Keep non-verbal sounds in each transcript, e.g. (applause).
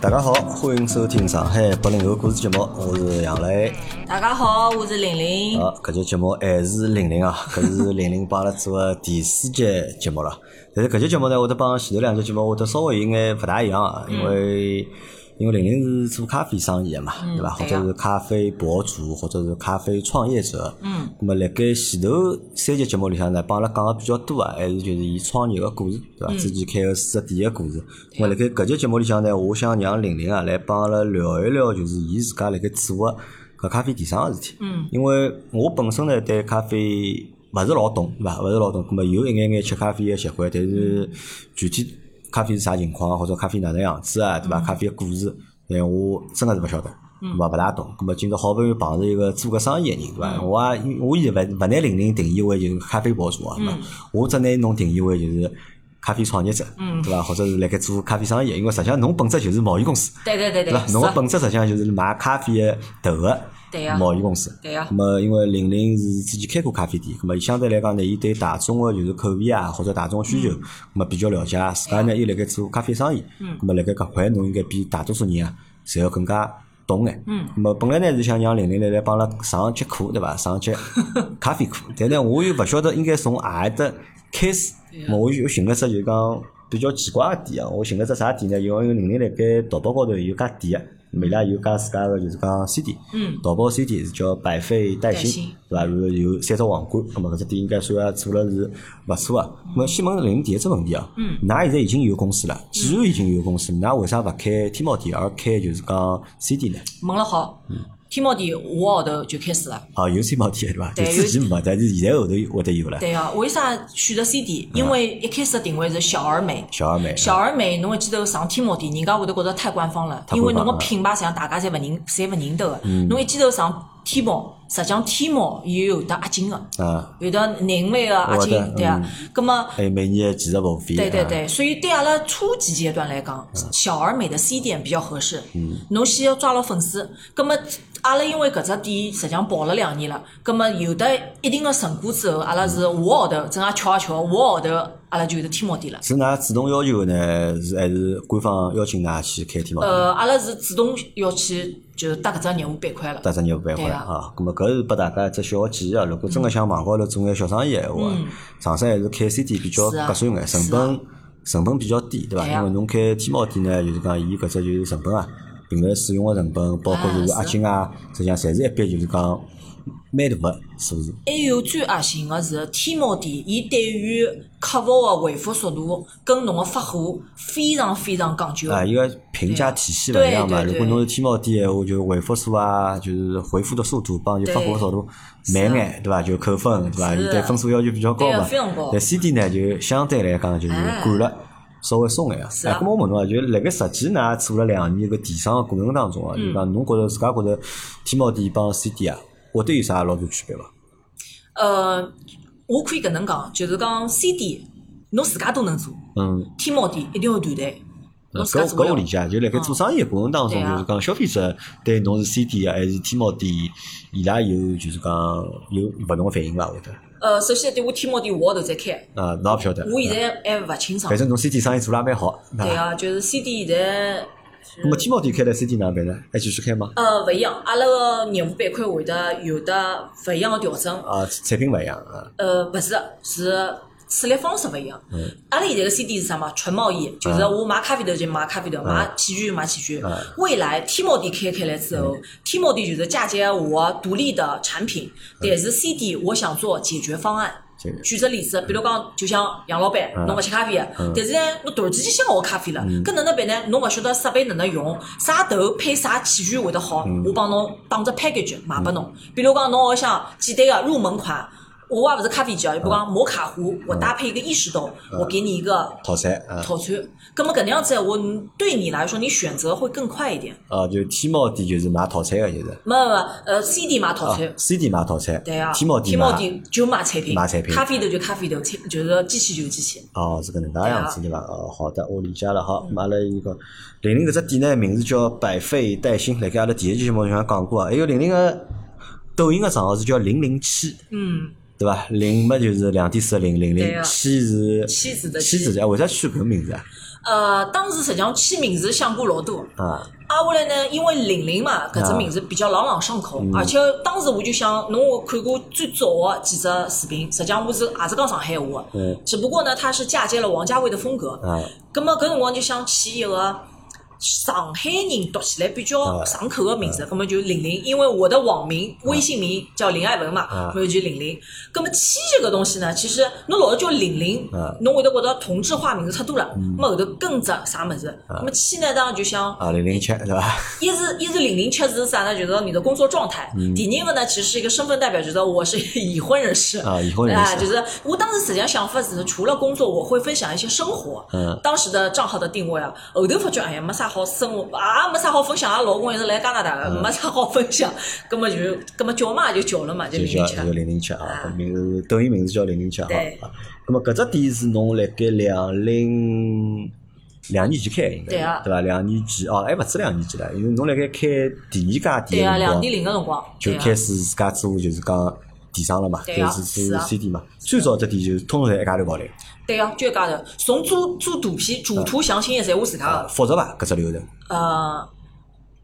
大家好，欢迎收听上海八零后故事节目，我是杨磊。大家好，我是玲玲。啊，搿节节目还是玲玲啊，搿是玲玲帮阿拉做个第四节节目了。但是搿节节目呢，我得帮前头两节节目我得稍微有眼勿大一样啊，因为因为玲玲是做咖啡生意的嘛，对伐？或者是咖啡博主，或者是咖啡创业者。嗯。咁么，辣盖前头三集节目里向呢，帮阿拉讲个比较多啊，还是就是伊创业个故事，对伐？自己开个四只店个故事。咁么，辣盖搿集节目里向呢，我想让玲玲啊来帮阿拉聊一聊，就是伊自家辣盖做个搿咖啡电商个事体。嗯。因为我本身呢对咖啡勿是老懂，对伐？勿是老懂，咁么有一眼眼吃咖啡个习惯，但是具体咖啡是啥情况，或者咖啡哪能样子啊，对伐？咖啡个故事，哎，我真个是勿晓得，勿大懂。咁么今朝好不容易碰着一个做个生意个人，对伐？我啊我现在勿勿拿玲玲定义为就是咖啡博主啊，我只拿侬定义为就是咖啡创业者，对伐？或者是辣盖做咖啡生意，因为实际上侬本质就是贸易公司，对对对对，伐？侬个本质实际上就是卖咖啡个头个贸易公司。对呀咁么因为玲玲是自己开过咖啡店，咁么伊相对来讲呢，伊对大众个就是口味啊或者大众需求，咁么比较了解啊。自家呢又辣盖做咖啡生意，咁么辣盖搿块侬应该比大多数人啊，侪要更加懂眼。嗯。咁么本来呢是想让玲玲来来帮阿拉上节课，对伐？上节 (laughs) 咖啡课，但呢我又勿晓得应该从何里搭开始。我又寻了只就是讲比较奇怪个店啊，我寻了只啥店呢？因为玲玲辣盖淘宝高头有家店个，伊拉有家自家个就是讲 CD，嗯淘宝 CD 是叫百废待兴对伐？然后有三只皇冠，那么搿只店应该算也做了是勿错个。那么先问玲玲第一只问题啊，嗯，㑚现在已经有公司了，既然已经有公司，㑚为啥勿开天猫店而开就是讲 CD 呢？问了好，天猫店五号头就开始了。哦，有天猫店对伐？对之前没，但是现在后头会得有了。对啊，为啥选择 CD？因为一开始的定位是小而美。小而美，小而美，侬会记得上天猫店，人家会得觉得太官方了，太因为侬个品牌实际上大家侪勿认，侪勿认得个。嗯侬一记头上天猫，实际上天猫也有得押金个，啊，有的人为个押金的，对啊。葛么还有每年的几十服务费。啊，对对对，所以对阿拉初级阶段来讲，小而美的 C 店比较合适。嗯，侬先要抓牢粉丝，葛么阿拉因为搿只店实际上跑了两年了，葛么有得一定的成果之后，阿拉是下号头正好巧一巧，下号头阿拉就有得天猫店了。是㑚主动要求呢，是还是官方邀请㑚去开天猫店？呃，阿拉是主动要去就是搭搿只业务板块了。搭只业务板块对啊啊，咁么搿是拨大家一只小个建议啊。如果真个想网高头做眼小生意个闲话，长沙还是开 C 店比较合算眼，成本成本比较低，对伐？因为侬开天猫店呢，就是讲伊搿只就是成本啊，平台使用个成本，包括就是押金啊，实际上侪是一笔就是讲蛮大个数字。还有最核心个是天猫店，伊对于客服个回复速度跟侬个发货非常非常讲究。啊，伊个评价体系勿一样嘛。如果侬是天猫店闲话，就回复数啊，就是回复的速度帮就发货速度慢眼，对伐？就扣分，对伐？伊对分数要求比较高嘛。非常高但 CD 呢，就相对来讲就是哎管了。稍微松眼啊，哎，咁我问侬啊，就辣盖实际㑚做了两年个电商个过程当中啊，嗯就讲侬觉着自家觉着天猫店帮 CD 啊，会得有啥老大区别伐？呃，我可以搿能讲，就是讲 C 店侬自家都能做，嗯，天猫店一定要团队，侬自搿搿我理。解，就辣盖做生意个过程当中，就是讲消费者对侬是 CD 啊还是天猫店，伊拉有就是讲有勿同个反应伐？会得呃，首先对我天猫店下号头再开，啊，侬也勿晓得。我现在还勿清爽反。正侬 CD 生意做了也蛮好，对啊，就是 C 店现在那么天猫店开了 CD 哪能办呢？还继续开吗？呃勿一样，阿拉个业务板块会得有的勿一样个调整。啊，产品勿一样啊。呃，勿是，是处理方式勿一样。阿拉现在个 CD 是啥嘛？纯贸易，就是我买咖啡豆就买咖啡豆，买器具就买器具。未来天猫店开开来之后，天猫店就是嫁接我独立的产品，但是 CD 我想做解决方案这个。举个例子，比如讲，就像杨老板，侬勿吃咖啡个，但是呢，侬突然之间想学咖啡了，搿哪能办呢？侬勿晓得设备哪能用，啥豆配啥器具会得好，我帮侬打只 package 卖拨侬。比如讲，侬好像简单个入门款。我也勿是咖啡机啊，就比如讲摩卡壶，我搭配一个意式豆，我给你一个套餐啊，套餐。咁么搿能样子，我对你来说，你选择会更快一点。啊，就天猫店就是买套餐个，就是没没没，呃，CD 买套啊餐，，CD 买套餐，对啊，天猫店天猫店就买产品，买产品咖啡豆就咖啡豆，就是机器就是机器。哦，是搿能介样子对伐？啊哦，好的，我理解了。好，咁阿拉一个玲玲搿只店呢，名字叫百废待兴，辣盖阿拉第一期节目里向讲过啊。还有玲玲个抖音个账号是叫零零七，嗯，对伐？零嘛就是两点四个零，零零对啊七是妻子的妻妻子为啥取搿个名字啊？呃，当时实际上起名字想过老多。啊，啊，后来呢，因为玲玲嘛，搿只名字比较朗朗上口，而且当时我就想，侬我看过最早个几只视频，实际上我是也是讲上海话嗯的，只不过呢，它是嫁接了王家卫的风格。啊，葛么搿辰光就想起一个上海人读起来比较上口个名字，葛么就玲玲，因为我的网名、微信名叫林爱文嘛，啊。葛么就玲玲。葛么七这个东西呢，其实侬老是叫玲玲啊，侬会得觉得同质化名字太多了，葛么后头跟着啥么事，葛么七呢，当然就想啊，零零七对伐？一是一是零零七是啥呢？就是你的工作状态。嗯。第二个呢，其实是一个身份代表，就是我是已婚人士。啊已婚人士。啊就是我当时实际上想法是，除了工作，我会分享一些生活。嗯。当时的账号的定位啊，后头发觉哎呀没啥好生活，啊没啥好分享，阿拉老公也是来加拿大的，没啥好分享，(laughs) 葛么就葛么叫嘛也就叫了嘛，就就零零七。零零七啊啊，名字抖音名字叫零零七啊。对啊咁么搿只店是侬辣盖两零两年前开的应该对啊对伐？两年前哦，还勿止两年前了，因为侬辣盖开第二家对啊，店的辰光两点零个辰光，对啊就开始自家做就是讲电商了嘛，对啊开始做是啊 CD 嘛。最早只店就是通通在一家头跑来，对啊，就一家头，从做做图片、主图详情页，侪我自家啊，个。复杂伐？搿只流程，呃，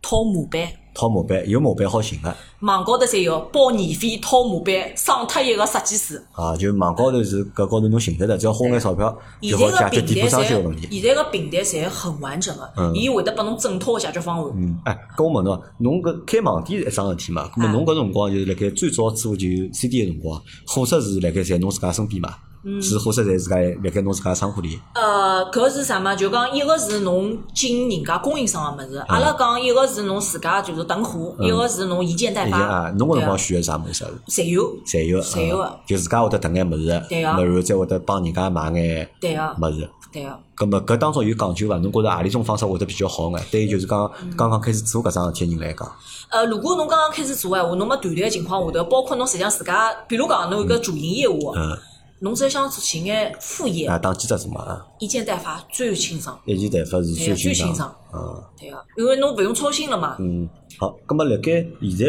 套模板。套模板有模板好寻个网高头侪有包年费套模板，省脱一个设计师。啊，就网高头是搿高头侬寻得着，只要花眼钞票就好解决店铺个平台装修个问题。现在个平台侪很完整个嗯，伊会得拨侬整套个解决方案。嗯，哎，搿我问侬，侬搿开网店是一桩事体嘛？咾么啊侬搿辰光就是辣盖最早做就 CD 个辰光，货色是辣盖在侬自家身边嘛？嗯是货色在自家辣盖侬自家仓库里。呃，搿是啥嘛？就讲一个是侬进人家供应商个物事，阿拉讲一个是侬自家就是囤货，一个是侬一件代发。啊，侬搿辰光选个啥物事啊？侪有，侪有，嗯侪有个就自家会得囤眼物事，然后再会得帮人家买眼对个，物事。对个。咁么搿当中有讲究伐？侬觉着何里种方式会得比较好眼？对于就是讲嗯刚刚开始做搿桩事体个人来讲，呃，如果侬刚刚开始做闲话，侬没团队个情况下头，包括侬实际上自家，比如讲侬有一个主营业务，嗯，侬只想做寻眼副业啊，，当记者做嘛啊，一件代发最清爽，一件代发是最对最欣赏欣赏。嗯对个，因为侬勿用操心了嘛。嗯，好，咁么辣盖现在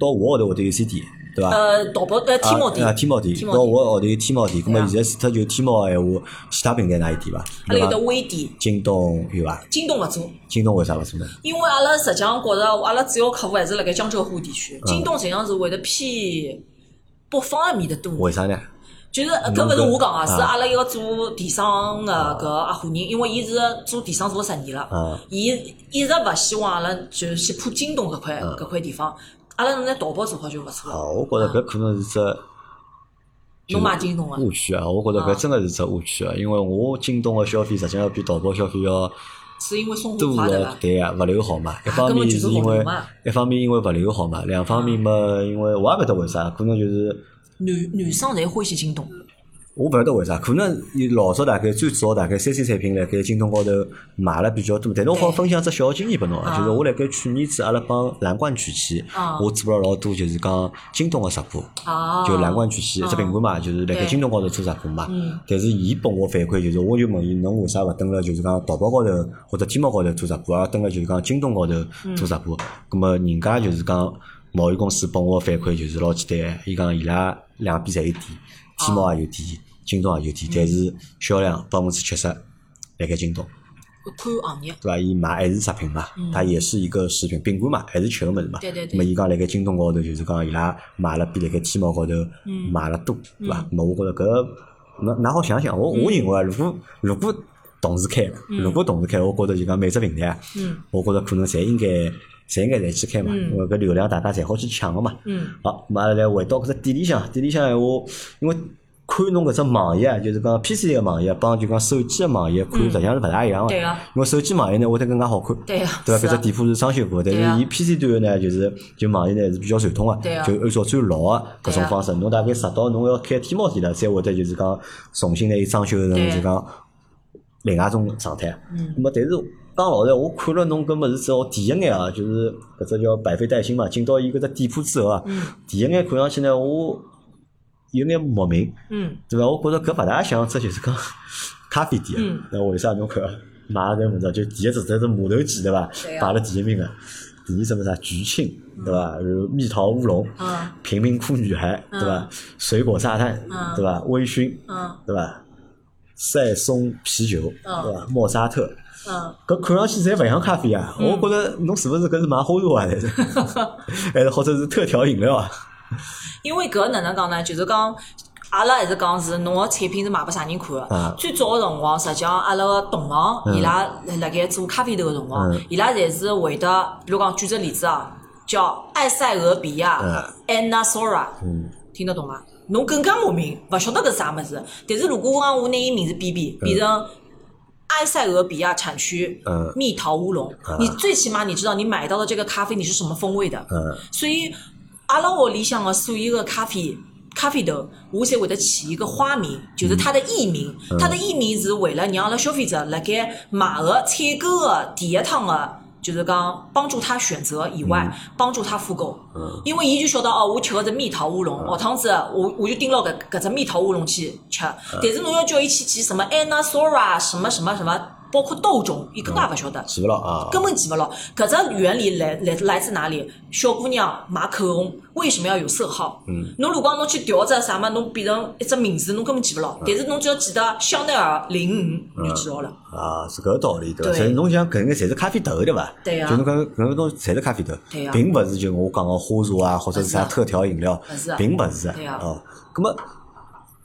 到我号头会得有 CD，对伐？呃，淘宝呃，天猫店啊，，天猫店，到我号头有天猫店，咁么现在除脱就天猫个闲话，其他平台哪有店伐？阿拉有得？微店，京东有伐？京东勿做，京东为啥勿做呢？因为阿拉实际上觉着，阿拉主要客户还是辣盖江浙沪地区，嗯京东实际上是会得偏北方埃面的多。为啥呢？就是呃搿勿是我讲啊，啊是阿拉一个做电商个搿阿伙人，因为伊是做电商做了十年了啊，伊一直勿希望阿拉就去破京东搿块啊搿块地方，阿拉能拿淘宝做好就勿错了。啊，我觉着搿可能是只侬买京东个，误区啊！我觉着搿真个是只误区啊！因为我京东个消费实际上要比淘宝消费要是因为送货快对伐？对啊，物流好嘛。一方面就是是因为一方面因为物流好嘛，两方面嘛，因为我也勿晓得为啥，可能就是男男生侪欢喜京东，我勿晓得为啥，可能伊老早大概最早大概三 C 产品辣盖京东高头卖了比较多，但是我好分享只小经验拨侬就是我辣盖去年子阿拉帮蓝冠曲奇啊，我做了老多就是讲京东个直播。啊，就蓝冠曲奇一只品牌嘛，就是辣盖京东高头做直播嘛。嗯。但是伊拨我反馈就是，我就问伊，侬为啥勿登了就是讲淘宝高头或者天猫高头做直播，而登了就是讲京东高头做直播？咁么人家就是讲贸易公司拨我反馈就是老简单，伊讲伊拉两边侪有店，天猫也有店，京东也有店，但是销量百分之七十辣盖京东。看行业，对伐？伊卖还是食品嘛，它也是一个食品饼干嘛，还是吃个物事嘛。嗯对对对那么伊讲辣盖京东高头就是讲伊拉卖了比辣盖天猫高头嗯卖了多，对伐？那么我觉着搿，那㑚好想想，我我认为啊，如果如果同时开，如果同时开，我觉着就讲每只平台我觉着可能侪应该侪应该侪去开嘛，嗯因为搿流量大家侪好去抢个嘛。嗯好，咁阿拉来回到搿只店里向，店里向闲话，因为看侬搿只网页啊，就是讲 PC 个网页帮就讲手机个网页看实际上是勿大一样个。对啊因为手机网页呢会得更加好看。对啊对伐？搿只店铺是装修过的，但是伊 PC 端个呢，就是就网页呢是比较传统个，就按照最老个搿种方式。侬大概直到侬要开天猫店了，才会得就是讲重新拿伊装修成对就讲另外一种状态。嗯那么但是讲老实我看了侬搿物事之后，第一眼啊，就是搿只叫百废待兴嘛，进到伊搿只店铺之后啊，嗯第一眼看上去呢，我有眼莫名，嗯对伐？我觉着搿勿大像只就是讲咖啡店嗯。那为啥侬看买搿物事，就第一只只是马头鸡对伐排了第一名个。第二什么啥菊庆对伐？然后蜜桃乌龙嗯，贫民窟女孩对伐？水果炸弹嗯对伐？微醺嗯对伐？赛松啤酒，对伐？莫扎特，嗯，搿看上去侪勿像咖啡啊！我觉着侬是勿是搿是买花茶啊？还 (laughs) 是还是或者是特调饮料啊？(laughs) 因为搿哪能讲呢？就是讲。阿拉还是讲是侬个产品是卖拨啥人看个？最早个辰光，实际上阿拉个同行伊拉辣盖做咖啡豆个辰光，伊拉侪是会得，比如讲举只例子啊，叫埃塞俄比亚 Anna Sora，听得懂伐？侬更加莫名，勿晓得搿是啥物事。但是如果讲我拿伊名字变变，变成埃塞俄比亚产区蜜桃乌龙，你最起码你知道你买到的这个咖啡你是什么风味的。所以阿拉我里向的所有的咖啡。咖啡豆，我才会得起一个花名，就是它的艺名。它的艺名是为了让阿拉消费者辣盖买个采购的第一趟个，就是讲帮助他选择以外，帮助他复购。因为伊就晓得哦，我吃个是蜜桃乌龙，下趟子我我就盯牢搿搿只蜜桃乌龙去吃。但是侬要叫伊去记什么 Anna Sora 什么什么什么。包括豆种，伊更加勿晓得，记勿牢啊，根本记勿牢。搿只原理来来来自哪里？小姑娘买口红为什么要有色号？嗯，侬如果侬去调只啥么，侬变成一只名字，侬根本记勿牢。但是侬只要记得香奈儿零五，你就记牢了。啊，是搿个道理对伐？所以侬想搿眼侪是咖啡豆对伐？对呀。就侬讲搿个东西侪是咖啡豆，并勿是就我讲个花茶啊，或者是啥特调饮料，并勿是。对呀。哦，葛末。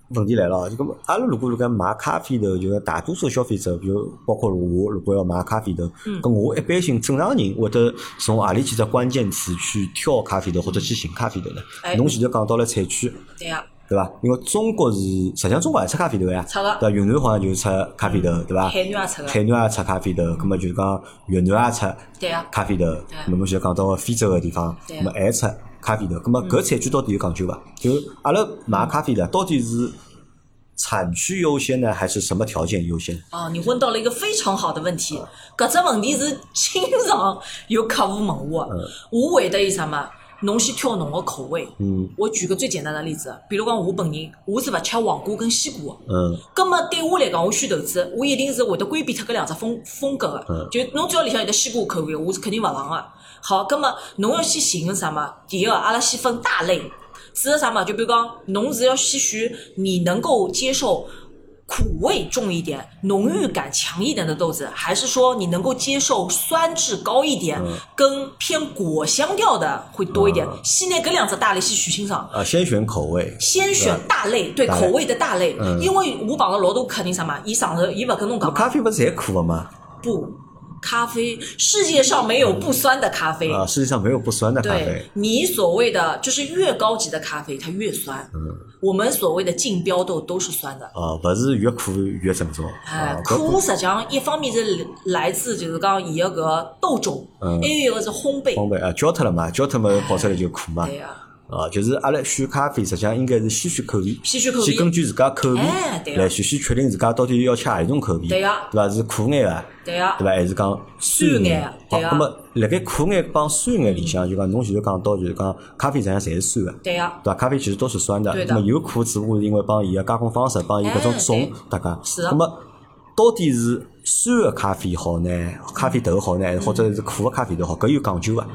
问题来了，就咁，阿拉如果如果买咖啡豆，就是大多数消费者，比如包括我，如果要买咖啡豆，咁我一般性正常人会得从何里几只关键词去挑咖啡豆或者去寻咖啡豆呢？侬前头讲到了产区，对呀，对伐？因为中国是实际上中国也出咖啡豆呀，出个，对云南好像就是出咖啡豆，对伐？海南也出个，海南也出咖啡豆，咁么就是讲越南也出，对呀，咖啡豆，咁么侬就讲到非洲个地方，咁么还出咖啡豆，咁么搿产区到底有讲究伐？就阿拉买咖啡的到底是？产区优先呢，还是什么条件优先？哦，你问到了一个非常好的问题。搿只问题是经常有客户问我，我回答伊啥嘛？侬先挑侬个口味。嗯。我举个最简单的例子，比如讲我本人，我是勿吃黄瓜跟西瓜。嗯。葛么对我来讲，我选豆子，我一定是会得规避脱搿两只风风格个。嗯。就侬只要里向有得西瓜口味，我是肯定勿放个。好，葛么侬要先寻个啥嘛？第一个，阿拉先分大类。指的啥嘛？就比如讲，侬是要吸取你能够接受苦味重一点、浓郁感强一点的豆子，还是说你能够接受酸质高一点、跟偏果香调的会多一点？先拿搿两只大类先选清爽。啊，先选口味。先选大类，对口味的大类，因为我碰到老多肯定啥嘛，伊上头伊勿跟侬讲。咖啡勿是侪苦的吗？不。咖啡，世界上没有不酸的咖啡啊！世界上没有不酸的咖啡。你所谓的就是越高级的咖啡，它越酸。嗯，我们所谓的竞标豆都是酸的。啊，不是越苦越正宗。哎，苦实际上一方面是来自就是讲伊个个豆种，还有一个是烘焙。烘焙啊，焦脱了嘛，焦脱嘛跑出来就苦嘛。对呀。啊，就是阿拉选咖啡，实际上应该是先选口味，先口味，先根据自家口味来先先确定自家到底要吃何一种口味，对呀，对伐？是苦眼个，对呀，对伐？还是讲酸眼？好，那么辣盖苦眼帮酸眼里向，就讲侬前头讲到就是讲咖啡实际上侪是酸个，对呀，对伐？咖啡其实都是酸的，那么有苦只不过是因为帮伊个加工方式，帮伊搿种种，大家，是那么到底是酸个咖啡好呢？咖啡豆好呢？或者是苦个咖啡豆好？搿有讲究伐？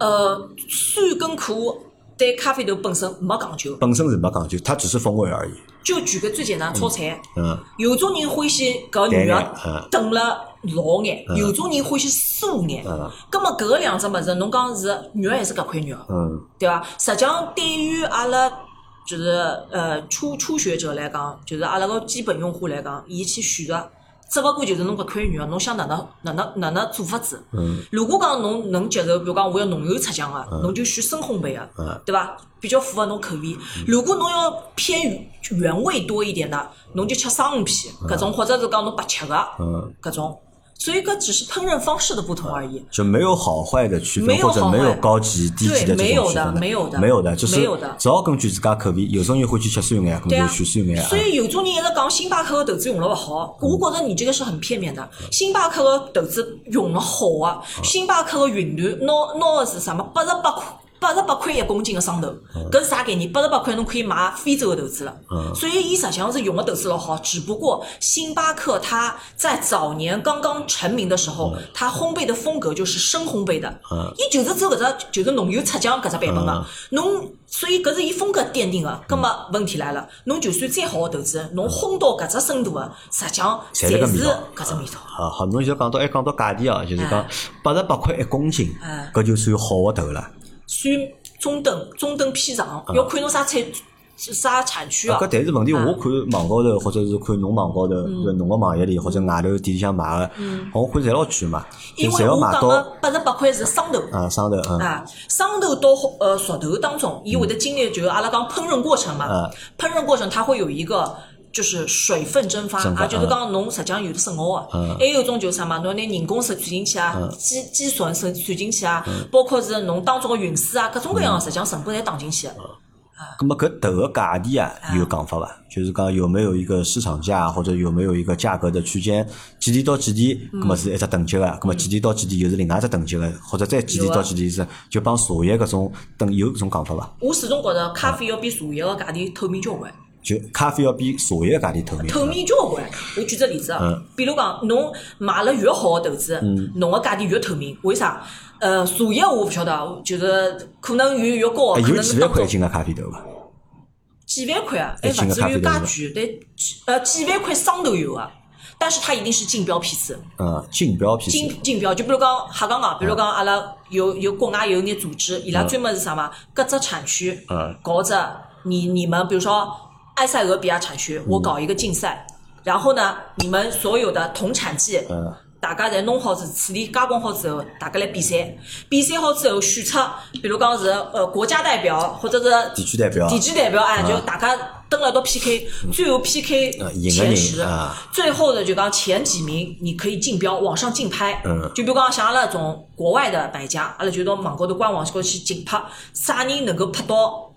呃，酸跟苦。对咖啡豆本身没讲究，本身是没讲究，它只是风味而已。就举个最简单炒菜，嗯，有种人欢喜搿肉炖了老眼，有种人欢喜酥眼。嗯，葛末搿两只物事，侬讲是肉还是搿块肉？嗯，对伐？实际上，对于阿拉就是呃初初学者来讲，就是阿拉个基本用户来讲，伊去选择。只勿过就是侬搿块肉，侬想哪能哪能哪能做法子？如果讲侬能接受，比如讲我要浓油赤酱个，侬就选深烘焙个，对伐？比较符合侬口味。如果侬要偏原味多一点的，侬就吃生鱼片，搿种或者是讲侬白切个，搿种。所以搿只是烹饪方式的不同而已，就没有好坏的区分，或者没有高级低级的这种区分。没有的，没有的，没有的，就是只要根据自家口味，有种人欢喜吃酸眼，可能就选酸眼。所以有种人一直讲星巴克的豆子用了勿好，我觉着你这个是很片面的。星巴克的豆子用了好啊，星巴克的云南拿拿的是什么？八十八块八十八块块一公斤个生豆，搿是啥概念？八十八块侬可以买非洲个豆子了。所以伊实际上是用个豆子老好，只不过星巴克它在早年刚刚成名的时候，它烘焙的风格就是深烘焙的。伊就是走搿只就是浓油赤酱搿只版本个。侬所以搿是伊风格奠定个。葛末问题来了，侬就算再好个豆子，侬烘到搿只深度个，实际上侪是搿只味道。好好，侬就讲到还讲到价钿哦，就是讲八十八块一公斤，搿就算好个豆了。算中等中等偏上，要看侬啥产啥产区啊。搿但是问题，我看网高头或者是看侬网高头，侬个网页里或者外头店里向买个，我看侪老贵嘛。因为我讲个八十八块是生头。啊，生豆啊。生豆到呃熟豆当中，伊会得经历就是阿拉讲烹饪过程嘛。烹饪过程它会有一个。就是水分蒸发，啊，就是讲侬实际上有的是熬个，还有一种就是啥嘛，侬拿人工算算进去啊，鸡鸡笋算算进去啊，包括是侬当中个运输啊，各种各样实际上成本侪打进去。啊，那么搿豆个价钿啊有讲法伐？就是讲有没有一个市场价，或者有没有一个价格的区间？几钿到几钿？那么是一只等级个，那么几钿到几钿又是另外一只等级个，或者再几钿到几钿是就帮茶叶搿种等有搿种讲法伐？我始终觉着咖啡要比茶叶个价钿透明交关。就咖啡要比茶叶价钿透明。透明交关。我举只例子啊，比如讲，侬买了越好的豆子，侬个价钿越透明。为啥？呃，茶叶我勿晓得，就是可能越越高，可能有几万块一斤个咖啡豆伐？几万块啊？还勿至于介贵，但呃几万块生豆有啊，但是它一定是竞标批次。嗯，竞标批次。竞竞标，就比如讲瞎讲讲，比如讲阿拉有有国外有眼组织，伊拉专门是啥嘛？各只产区搞只你你们比如说。埃塞俄比亚产区，我搞一个竞赛，然后呢，你们所有的同产季，大家在弄好是处理加工好之后，大家来比赛，比赛好之后选出，比如讲是呃国家代表或者是地区代表，地区代表哎，就大家登了到 PK，最后 PK 前十，最后的就讲前几名，你可以竞标网上竞拍，就比如讲像阿拉种国外的买家，阿拉就到网高头官网高去竞拍，啥人能够拍到。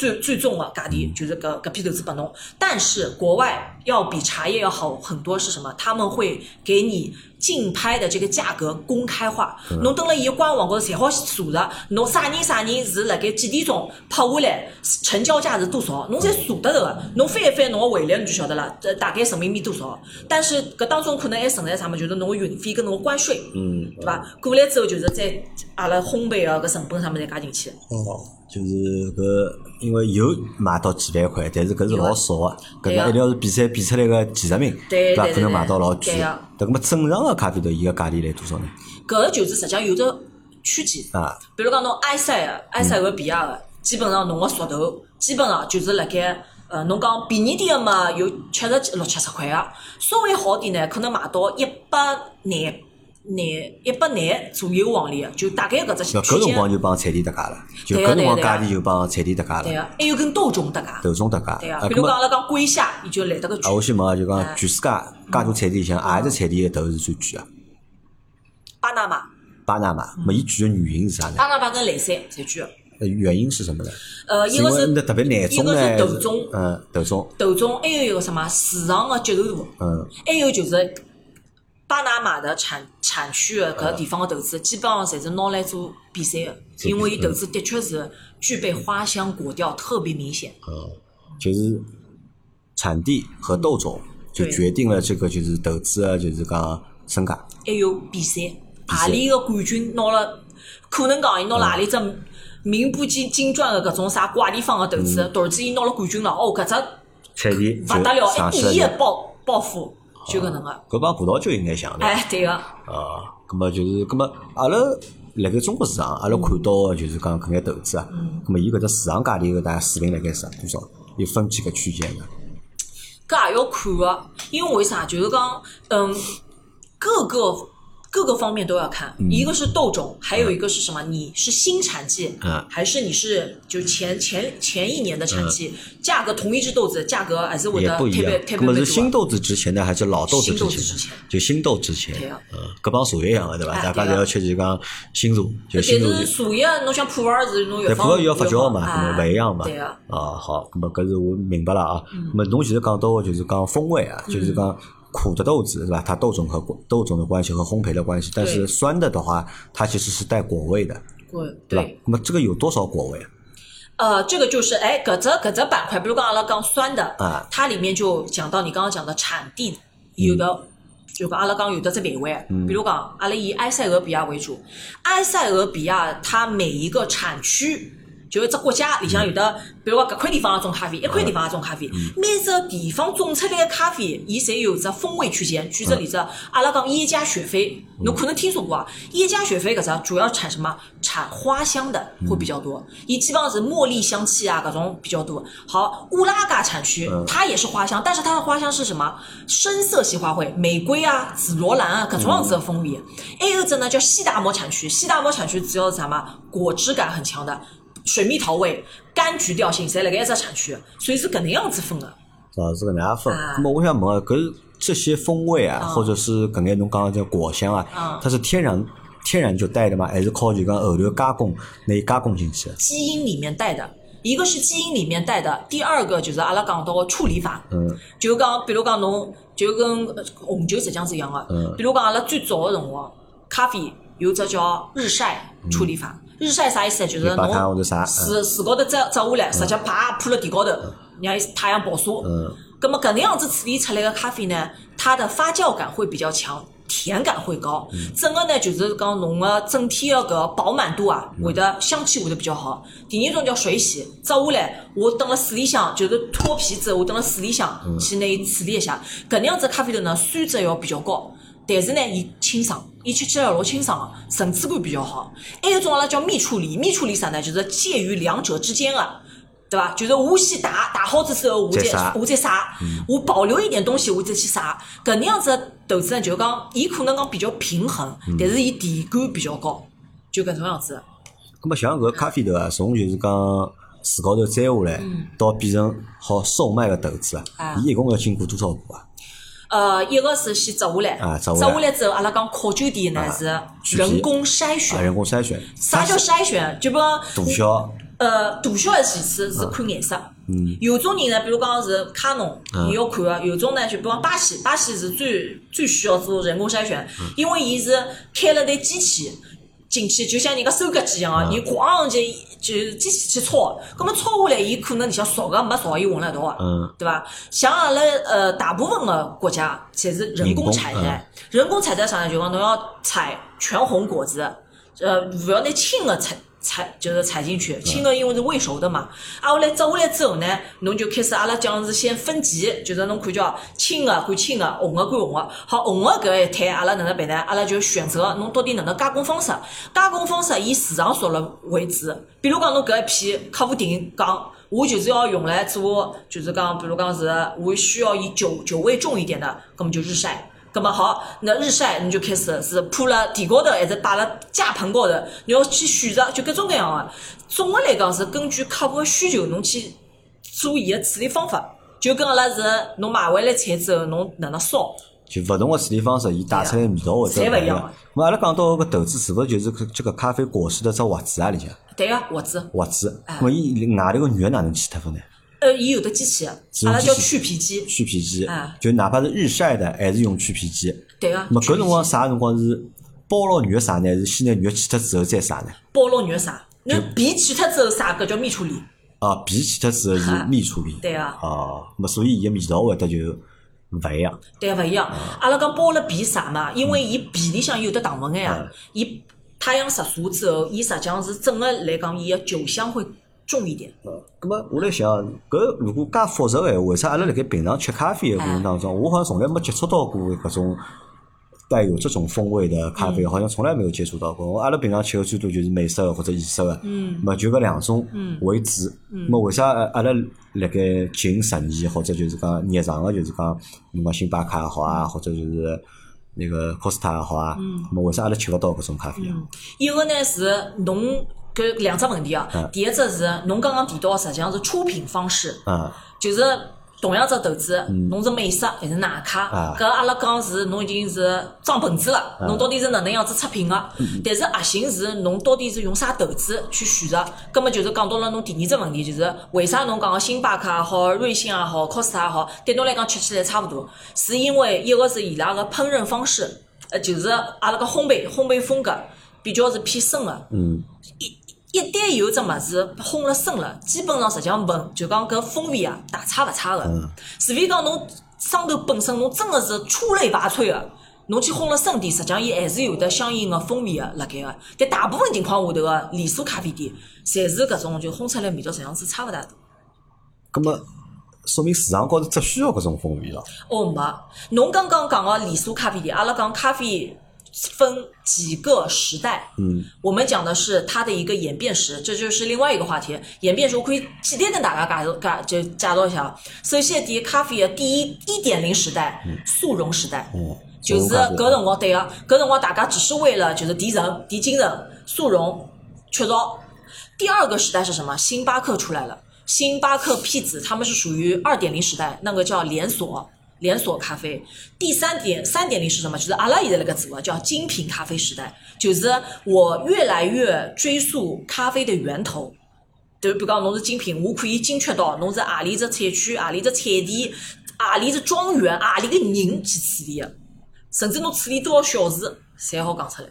最最重的价钿就是搿搿批投资拨侬，但是国外要比茶叶要好很多是什么？他们会给你竞拍的这个价格公开化，侬登了伊个官网高头侪好查着，侬啥人啥人是辣盖几点钟拍下来，成交价是多少，侬侪查得着个，侬翻一翻侬个汇率，侬就晓得了，这大概人民币多少。但是搿当中可能还存在啥么？就是侬个运费跟侬个关税，嗯，对伐？过来之后就是在阿拉烘焙个搿成本上面再加进去。哦。就是搿，因为有买到几万块，但是搿是老少个，搿个一定要是比赛比出来个几十名，对伐？可能买到老贵。迭个么正常个咖啡豆，伊个价钿来多少呢？搿个就是实际上有只区间啊。比如讲侬埃塞个、埃塞俄比亚个，基本上侬个熟豆，基本上就是辣盖呃，侬讲便宜点个嘛，有七十几、六七十块个，稍微好点呢，可能买到一百廿。廿一百廿左右往里个，就大概搿只区间。搿辰光就帮菜地搭界了，就搿辰光价钿就帮菜地搭界了。对个，还有跟豆种搭界。豆种搭界。对啊，比如讲阿拉讲龟虾，伊就来得个贵。啊，我先问下，就讲全世界介大菜地里向，何一只菜地个豆是最贵个？巴拿马。巴拿马，么伊贵个原因是啥呢？巴拿马跟蓝山最贵个。原因是什么呢？呃，一个是特别难种呢，一个是豆种，嗯，豆种。豆种还有一个什么市场个接受度，嗯，还有就是。巴拿马的产产区的搿地方的投资，基本上侪是拿来做比赛的，因为伊投资的确是具备花香果调，特别明显。嗯，就是产地和豆种就决定了这个就是投资的就是讲身价。还有比赛，何里个冠军拿了，可能讲伊拿了何里只名不经经传的搿种啥怪地方的投资，突然之间拿了冠军了，哦，搿只产地勿得了，一亿暴暴富。就搿能个，搿帮葡萄酒应该像的。哎，对个。啊，葛末就是，葛末阿拉辣盖中国市场，阿拉看到个就是讲搿眼投资啊，葛末伊搿只市场价钿个大概水平辣盖是多少？有分几个区间个？搿也要看个，因为为啥？就是讲，嗯，各个。各个方面都要看，一个是豆种，还有一个是什么？你是新产季，还是你是就前前前一年的产季？价格同一只豆子，价格还是会的特别特别那么是新豆子值钱呢，还是老豆子之前？就新豆之前。嗯，搿帮茶叶一样的对伐？大家侪要吃就讲新茶，就新茶。但是茶叶，侬像普洱是侬越放越发酵嘛，勿一样嘛。对啊。啊，好，搿么搿是我明白了啊。咾么侬其实讲到就是讲风味啊，就是讲。苦的豆子是吧？它豆种和豆种的关系和烘焙的关系，但是酸的的话，它其实是带果味的，对对吧对，？那么这个有多少果味啊？呃，这个就是哎，搿只搿只板块，比如讲阿拉讲酸的，啊它里面就讲到你刚刚讲的产地有的。就讲阿拉讲有的只范围，比如讲阿拉以埃塞俄比亚为主，埃塞俄比亚它每一个产区。就一只国家里向有的，比如讲搿块地方也种咖啡，一块地方也种咖啡，每只地方种出来的咖啡，伊侪有只风味区间。举个例子，阿拉讲耶加雪菲，侬可能听说过啊。耶加雪菲搿只主要产什么？产花香的会比较多，伊基本上是茉莉香气啊，搿种比较多。好，乌拉嘎产区它也是花香，但是它的花香是什么？深色系花卉，玫瑰啊、紫罗兰啊，搿种样子的风味。还有一只呢叫西达摩产区，西达摩产区主要是啥么？果汁感很强的。水蜜桃味、柑橘调性，侪辣盖一只产区，所以是搿能样子分的。是吧？是搿能样分。啊那么我想问啊，搿这些风味啊，或者是搿眼侬讲的这果香啊嗯，它是天然天然就带的吗？还是靠就讲后头加工拿伊加工进去的？基因里面带的，一个是基因里面带的，第二个就是阿拉讲到个处理法。嗯，就讲，比如讲侬就跟呃红酒实际上是一样的。嗯比如讲阿拉最早个辰光，咖啡有只叫日晒处理法。日晒啥意思呢？就是侬树树高头摘摘下来，直接啪铺辣地高头，让伊太阳暴晒。嗯。那么搿能样子处理出来的咖啡呢，它的发酵感会比较强。甜感会高，整个呢就是讲侬个整体的搿饱满度啊，会得香气会得比较好。第二种叫水洗，摘下来我等了水里向，就是脱皮之后，我等了水里向去拿伊处理一下。搿能样子咖啡豆呢，酸质要比较高，但是呢，伊清爽，伊吃起来老清爽个，层次感比较好。还有一种阿拉叫蜜处理，蜜处理啥呢？就是介于两者之间个。对吧？就是我先打打好之后，我再我再杀，我保留一点东西，我再去杀。搿能样子的豆子呢，就讲伊可能讲比较平衡，但是伊甜感比较高，就搿种样子。咁么像搿咖啡豆啊，从就是讲树高头摘下来，到变成好售卖个豆子啊啊，伊一共要经过多少步啊？呃，一个是先摘下来，摘下来之后，阿拉讲考究点呢是人工筛啊，选。人工筛选。啥叫筛选？就比方大小？呃，大小是其次是看颜色。嗯。有种人呢，比如讲是卡农，嗯伊要看个；有种呢，就比方巴西，巴西是最最需要做人工筛选，嗯因为伊是开了台机器进去，就像人家收割机一样嗯个，伊咣就就是机器去抄，葛么抄下来，伊可能里向熟个没熟，伊混了一道个，嗯对伐？像阿拉呃大部分个国家侪是人工采摘，人工采摘啥呢？就讲侬要采全红果子，呃，勿要拿青个采采就是踩进去，青个因为是未熟的嘛。啊，后来摘下来之后呢，侬就开始阿拉讲是先分级，就是侬看叫青个看青个，红个看红个。好，红个搿一摊阿拉哪能办呢？阿拉就选择侬到底哪能加工方式。加工方式以市场熟了为主。比如讲侬搿一批客户定讲。我就是要用来做，就是讲，比如讲是，我需要以酒酒味重一点的，葛么就日晒。葛么好，那日晒你就开始是铺了地高头，还是摆了架棚高头？你要去选择，就各种各样的。总的来讲是根据客户的需求，侬去做伊个处理方法。就跟阿拉是侬买回来菜之后，侬哪能烧？就勿同个处理方式，伊带出来味道会得侪勿一样样。咁阿拉讲到搿豆子是勿是就是搿这个咖啡果实的只核子啊里向？对个，盒子。核子，咁么伊外头个肉哪能去脱分呢？呃，伊有的机器，阿拉叫去皮机。去皮机啊，就哪怕是日晒的，还是用去皮机。对个。咁么搿辰光啥辰光是包牢肉啥呢？还是先拿肉去脱之后再啥呢？包牢肉啥？侬皮去脱之后啥？搿叫蜜处理。啊，皮去脱之后是蜜处理。对啊哦，咁么所以伊个味道会得就勿一样。对，勿一样。阿拉讲包了皮啥嘛？因为伊皮里向有的糖分个呀，伊太阳直晒之后，伊实际上是整个来讲，伊个酒香会重一点。咁么我来想，搿如果介复杂个闲话，为啥阿拉辣盖平常吃咖啡个过程当中，我好像从来没接触到过搿种带有这种风味的咖啡，好像从来没有接触到过。我阿拉平常吃个最多就是美式个或者意式个，嗯，么就搿两种为主。嗯，么为啥阿拉辣盖近十年或者就是讲日常个，就是讲侬讲星巴克也好啊，或者就是那个 Costa 也好啊，嗯，么为啥阿拉吃勿到搿种咖啡啊？一个呢是侬搿两只问题啊，第一只是侬刚刚提到，实际上是出品方式，嗯，就是同样只投资，侬是美式还是奶咖？搿阿拉讲是侬已经是装本子了，侬到底是哪能样子出品个？但是核心是侬到底是用啥投资去选择？葛末就是讲到了侬第二只问题，就是为啥侬讲个星巴克也好，瑞幸也好，Costa 也好，对侬来讲吃起来差勿多？是因为一个是伊拉个烹饪方式，呃，就是阿拉个烘焙烘焙风格比较是偏深个。嗯。一旦有只物事烘了生了，基本上实际上闻就讲搿风味啊，大差勿差个。除非讲侬上头本身侬真个是出类拔萃个，侬去烘了生点，实际上伊还是有得相应个风味个辣盖个。但大部分情况下头个连锁咖啡店，侪是搿种就烘出来味道实际上是差勿大多。葛么说明市场高头只需要搿种风味了。哦，没，侬刚刚讲个连锁咖啡店，阿拉讲咖啡。分几个时代，嗯，我们讲的是它的一个演变史，这就是另外一个话题。演变史我可以简单跟大家介绍介就介绍一下。首先，第一咖啡的第一一点零时代，速溶时代，嗯，就是搿辰光对个，搿辰光大家只是为了就是提神、提精神、速溶、雀巢。第二个时代是什么？星巴克出来了，星巴克、P 子他们是属于二点零时代，那个叫连锁。连锁咖啡，第三点三点零是什么？就是阿拉现在那个做叫精品咖啡时代，就是我越来越追溯咖啡的源头。就比如讲，侬是精品，我可以精确到侬是何里只产区、何里只产地、何里只庄园、何里个人去处理的，甚至侬处理多少小时，侪好讲出来。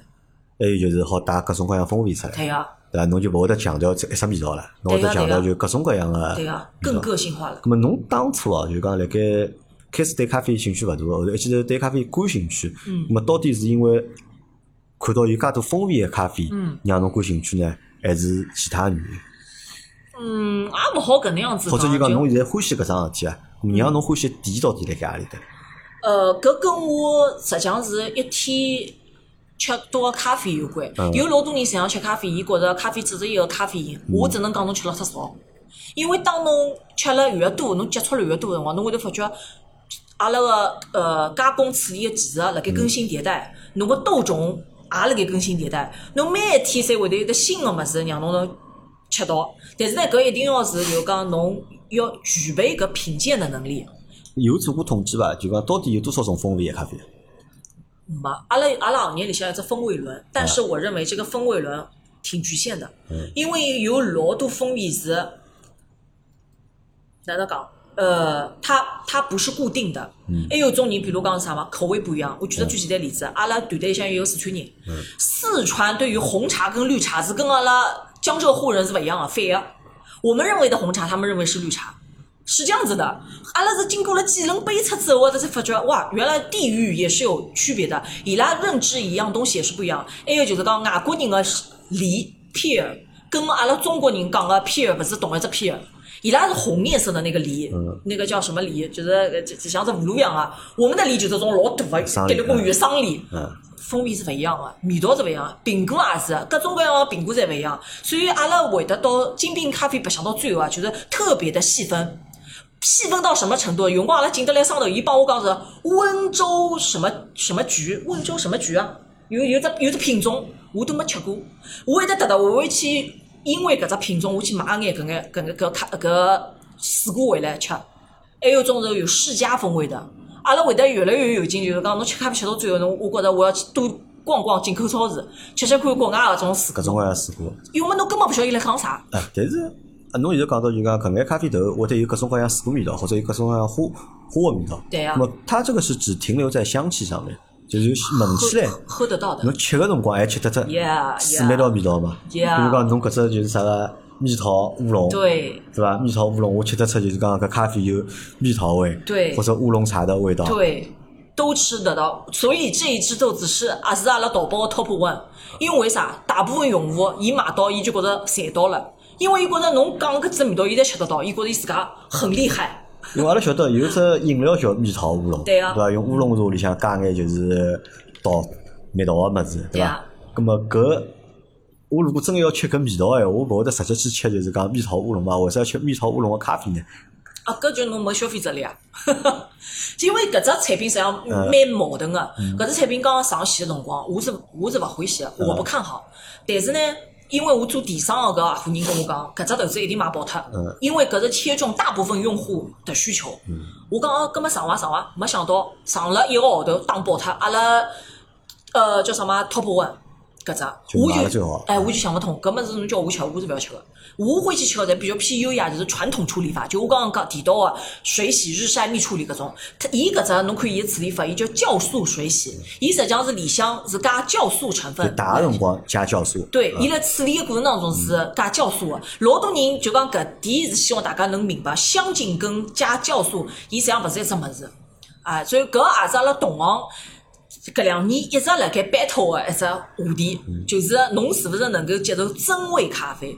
还有就是好带各种各样风味出来。对呀。对伐？侬就勿会得强调这一只味道了，侬会得强调就各种各样的。对个，更个性化了。那么侬当初哦，就讲辣盖。开始对咖啡兴趣勿大，后头一记头对咖啡感兴趣。嗯。那么到底是因为看到有介多风味个咖啡，嗯，让侬感兴趣呢，还是其他原因？嗯，也勿好搿能样子或者就讲侬现在欢喜搿桩事体啊，让侬欢喜点到底辣盖何里搭？呃，搿跟我实际上是一天吃多咖啡有关。有老多人实际上吃咖啡，伊觉着咖啡只是一个咖啡因。我只能讲侬吃了太少。因为当侬吃了越多，侬接触了越多辰光，侬会得发觉。阿拉个呃加工处理个技术辣盖更新迭代，侬个豆种也辣盖更新迭代，侬每一天侪会得有得新个物事让侬能吃到。但是呢，搿一定要是就讲侬要具备搿品鉴的能力。有做过统计伐？就讲到底有多少种风味个咖啡？没，阿拉阿拉行业里向有只风味轮，但是我认为这个风味轮挺局限的，因为有老多风味是哪能讲？呃，它它不是固定的，还有种人，比如讲啥嘛，口味不一样。我举个最简单例子，阿拉团队里向有个四川人，四川对于红茶跟绿茶是跟阿拉江浙沪人是不一样的，反的。我们认为的红茶，他们认为是绿茶，是这样子的。阿拉是经过了几轮杯测之后，我才发觉，哇，原来地域也是有区别的，伊拉认知一样东西也是不一样。还有就是讲外国人的梨 pear，跟阿拉中国人讲的 pear 不是同一只 pear。伊拉是红颜色的那个梨，那个叫什么梨？就是就就像只葫芦一样啊。我们的梨就是种老大的，给了公园桑梨，风味是勿一样的，味道是勿一样。苹果也是，各种各样的苹果侪勿一样。所以阿拉会得到精品咖啡白相到最后啊，就是特别的细分，细分到什么程度？有辰光阿拉进得来上头，伊帮我讲是温州什么什么橘，温州什么橘啊？有有只有只品种我都没吃过，我会得得到我会去。因为搿只品种，我去买眼搿眼搿眼搿咖搿水果回来吃。还有种是有世家风味的，阿拉会得越来越有劲，就是讲侬吃咖啡吃到最后，侬我觉着我要去多逛逛进口超市，吃吃看国外搿种水果。搿种各样水果。要么侬根本勿晓得伊辣讲啥。哎，但是啊，侬现在讲到就讲搿眼咖啡豆，会得有各种各样水果味道，或者有各种各样花花味道。对啊。那么它这个是只停留在香气上面。就是闻起来，喝得到的。侬吃个辰光还吃得出四味道味道嘛？比如讲侬搿只就是啥个蜜桃乌龙，对，是伐？蜜桃乌龙我吃得出就是讲搿咖啡有蜜桃味，对，或者乌龙茶的味道，对，都吃得到。所以这一支豆子是也是阿拉淘宝的 top one。因为啥？大部分用户伊买到伊就觉着赚到了，因为伊觉着侬讲搿只味道伊侪吃得到，伊觉着伊自家很厉害。因为阿拉晓得有只饮料叫蜜桃乌龙，对伐？用乌龙茶里向加眼就是桃蜜桃个物事，对伐？咁么搿我如果真个要吃搿味道诶，我勿会得直接去吃就是讲蜜桃乌龙嘛，为啥要吃蜜桃乌龙个咖啡呢？啊，搿就侬没消费者了呀！(laughs) 因为搿只产品实际上蛮矛盾个，搿只产品刚刚上线个辰光，我是我是勿欢喜个，我不看好。但是呢，因为我做电商个搿合伙人跟我讲，搿只投资一定买爆脱，因为搿是切中大部分用户的需求。我讲哦，搿么上伐上伐？没想到上了一个号头打爆脱，阿拉呃叫什么 Top One 搿只，我就哎我就想勿通，搿么是侬叫我吃，我是勿要吃个。我欢喜吃个侪比较偏优雅，就是传统处理法。就我刚刚讲提到个水洗、日晒、蜜处理搿种，它伊搿只侬看伊个处理法，伊叫酵素水洗，伊实际上是里向是加酵素成分。大辰光加酵素。对，伊辣处理个过程当中是加酵素个。老多人就讲搿点是希望大家能明白，香精跟加酵素，伊实际上勿是一只物事。啊，所以搿也是阿拉同行搿两年一直辣盖 battle 个一只话题，就是侬是勿是能够接受真味咖啡？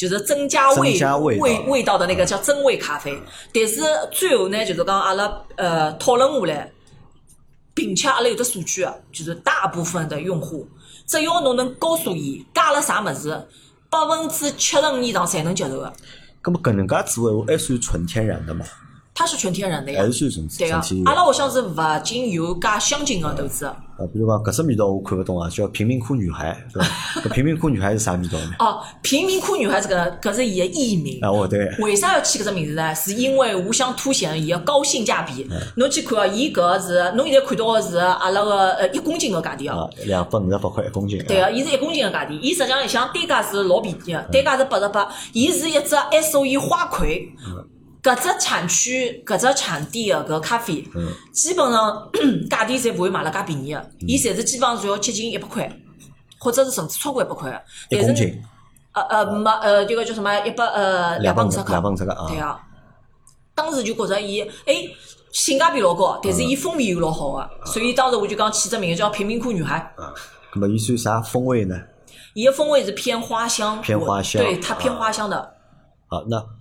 就是增加味味味道的那个叫增味咖啡，但是最后呢，就是讲阿拉呃讨论下来，并且阿拉有的数据啊，就是大部分的用户，只要侬能告诉伊加了啥物事，百分之七十五以上侪能接受个。咁么搿能介做闲话，还算纯天然的嘛？它是纯天然的呀，还是纯对啊，阿拉好像是勿仅有加香精个豆子。啊，比如讲，搿只味道我看勿懂啊，叫贫民窟女孩，是吧？搿贫民窟女孩是啥味道呢？(laughs) 哦，贫民窟女孩这个搿是伊个艺名。啊，我对。为啥要起搿只名字呢？是因为我想凸显伊个高性价比。侬去看哦，伊搿是侬现在看到个是阿拉个呃一公斤个价钿哦。两百五十八块一公斤。对个，伊是一公斤个价钿，伊实际上里向单价是老便宜个，单价是八十八。伊是一只 S O E 花魁。搿只产区、搿只产地个搿咖啡，基本上 (clears throat) 价钿侪勿会卖了介便宜个，伊侪是基本上是要接近一百块，或者是甚至超过一百块个。一公斤。呃呃，没呃，这个叫什么？一百呃两百五十克。两百五十克啊。对啊。当时就觉着伊，哎，性价比老高，但是伊风味又老好个，所以当时我就讲起只名字叫贫民窟女孩。啊。那么伊算啥风味呢？伊个风味是偏花香。偏花香。对，它偏花香的。好，那。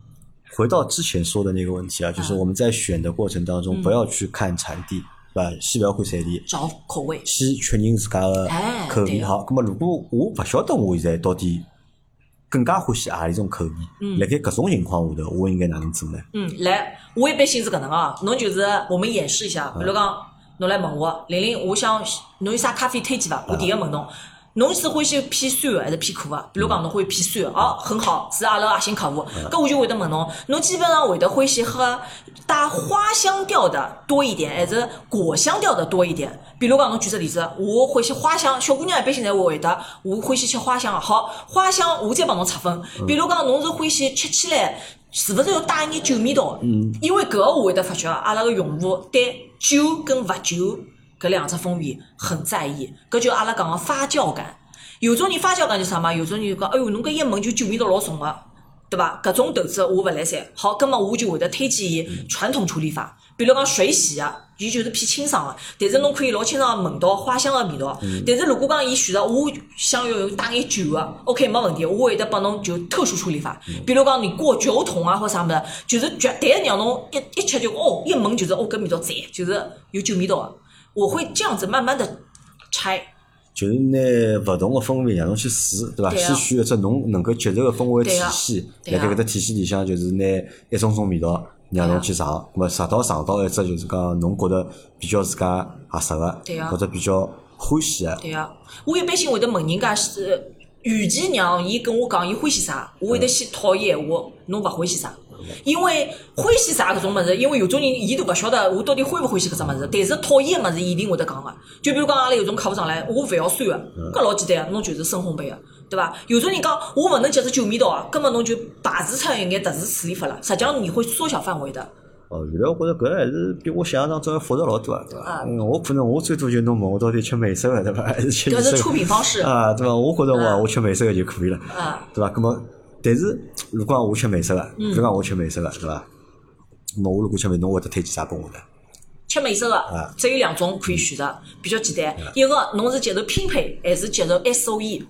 回到之前说的那个问题啊，就是我们在选的过程当中，不要去看产地，对吧？先不要看产地，找口味，先确认自家的口味好。那么如果我不晓得我现在到底更加欢喜何里种口味，辣盖搿种情况下头，我应该哪能做呢？嗯，来，我一般性是搿能啊，侬就是我们演示一下，比如讲，侬来问我，玲玲，我想侬有啥咖啡推荐伐？我第一个问侬。侬是欢喜偏酸个还是偏苦个？比如讲侬欢喜偏酸个，哦，很好，是阿拉核心客户。搿我就会得问侬，侬基本上会得欢喜喝带花香调的多一点，还是果香调的多一点？比如讲侬举只例子，我欢喜花香，小姑娘一般性侪会得，我欢喜吃花香个。好，花香我再帮侬拆分。比如讲侬是欢喜吃起来是勿是要带一眼酒味道？嗯，因为搿个我会得发觉，阿拉个用户对酒跟勿酒。搿两只风味很在意，搿就阿拉讲个发酵感。有种人发酵感就啥嘛？有种人就讲，哎哟，侬搿一闻就酒味道老重个，对伐？搿种豆子我勿来三。好，葛末我就会得推荐伊传统处理法，比如讲水洗啊，伊就是偏清爽个，但是侬可以老清爽闻到花香个味道。但是如果讲伊选择我想要有带眼酒个，OK 没问题，我会得帮侬就特殊处理法。比如讲你过酒桶啊或啥物事，就是绝对让侬一一吃就哦一闻就是哦搿味道赞，就是有酒味道个。我会这样子慢慢的拆，就是拿勿同的风味让侬去试，对伐？先选一只侬能够接受的风味体系，辣盖搿只体系里向，就是拿一种种味道让侬去尝，咾么直到尝到一只就是讲侬觉得比较自家合适个，或者比较欢喜个。对啊，我一般性会得问人家是，与其让伊跟我讲伊欢喜啥，我会得先讨伊闲话，侬勿欢喜啥。因为欢喜啥搿种物事，因为有种人伊都勿晓得我到底欢勿欢喜搿只物事，但是讨厌个物事伊一定会得讲个。就比如讲阿拉有种客户上来，我勿要酸个，搿老简单，侬就是深烘焙个，对伐？有种人讲我勿能接受酒味道个，根本侬就排除出一眼特殊处理法了。实际上你会缩小范围的。哦，原来我觉着搿还是比我想象当中要复杂老多啊，对伐？嗯，我可能我最多就侬问我到底吃美式个对伐？还是吃？搿是出品方式啊，对伐？我觉着我我吃美式个就可以了，啊，对伐？搿么？但是，如果讲我吃美食个，比如讲我吃美食个，对伐？那我如果吃美，侬会得推荐啥拨我呢？吃美食个，只有两种可以选择，比较简单。一个，侬是接受拼配还是接受 S O E？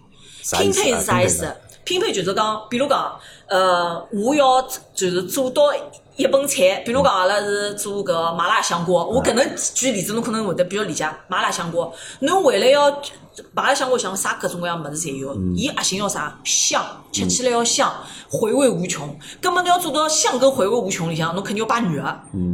拼配是啥意思？拼配就是讲，比如讲，呃，我要就是做到一盆菜，比如讲阿拉是做搿麻辣香锅，我搿能举例子，侬可能会得比较理解。麻辣香锅，侬为了要麻辣香锅像啥各种各样物事侪有，伊核心要啥？香，吃起来要香，回味无穷。根本侬要做到香跟回味无穷里向，侬肯定要摆肉，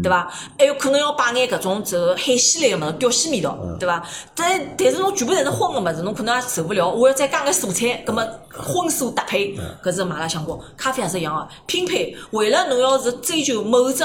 对伐？还有可能要摆眼搿种这个海鲜类个物事，吊鲜味道，对伐？但但是侬全部侪是荤个物事，侬可能也受不了。我要再加眼素菜，葛末荤素搭配，搿是麻辣香锅。咖啡也是一样个，拼配为了侬要是追求某只。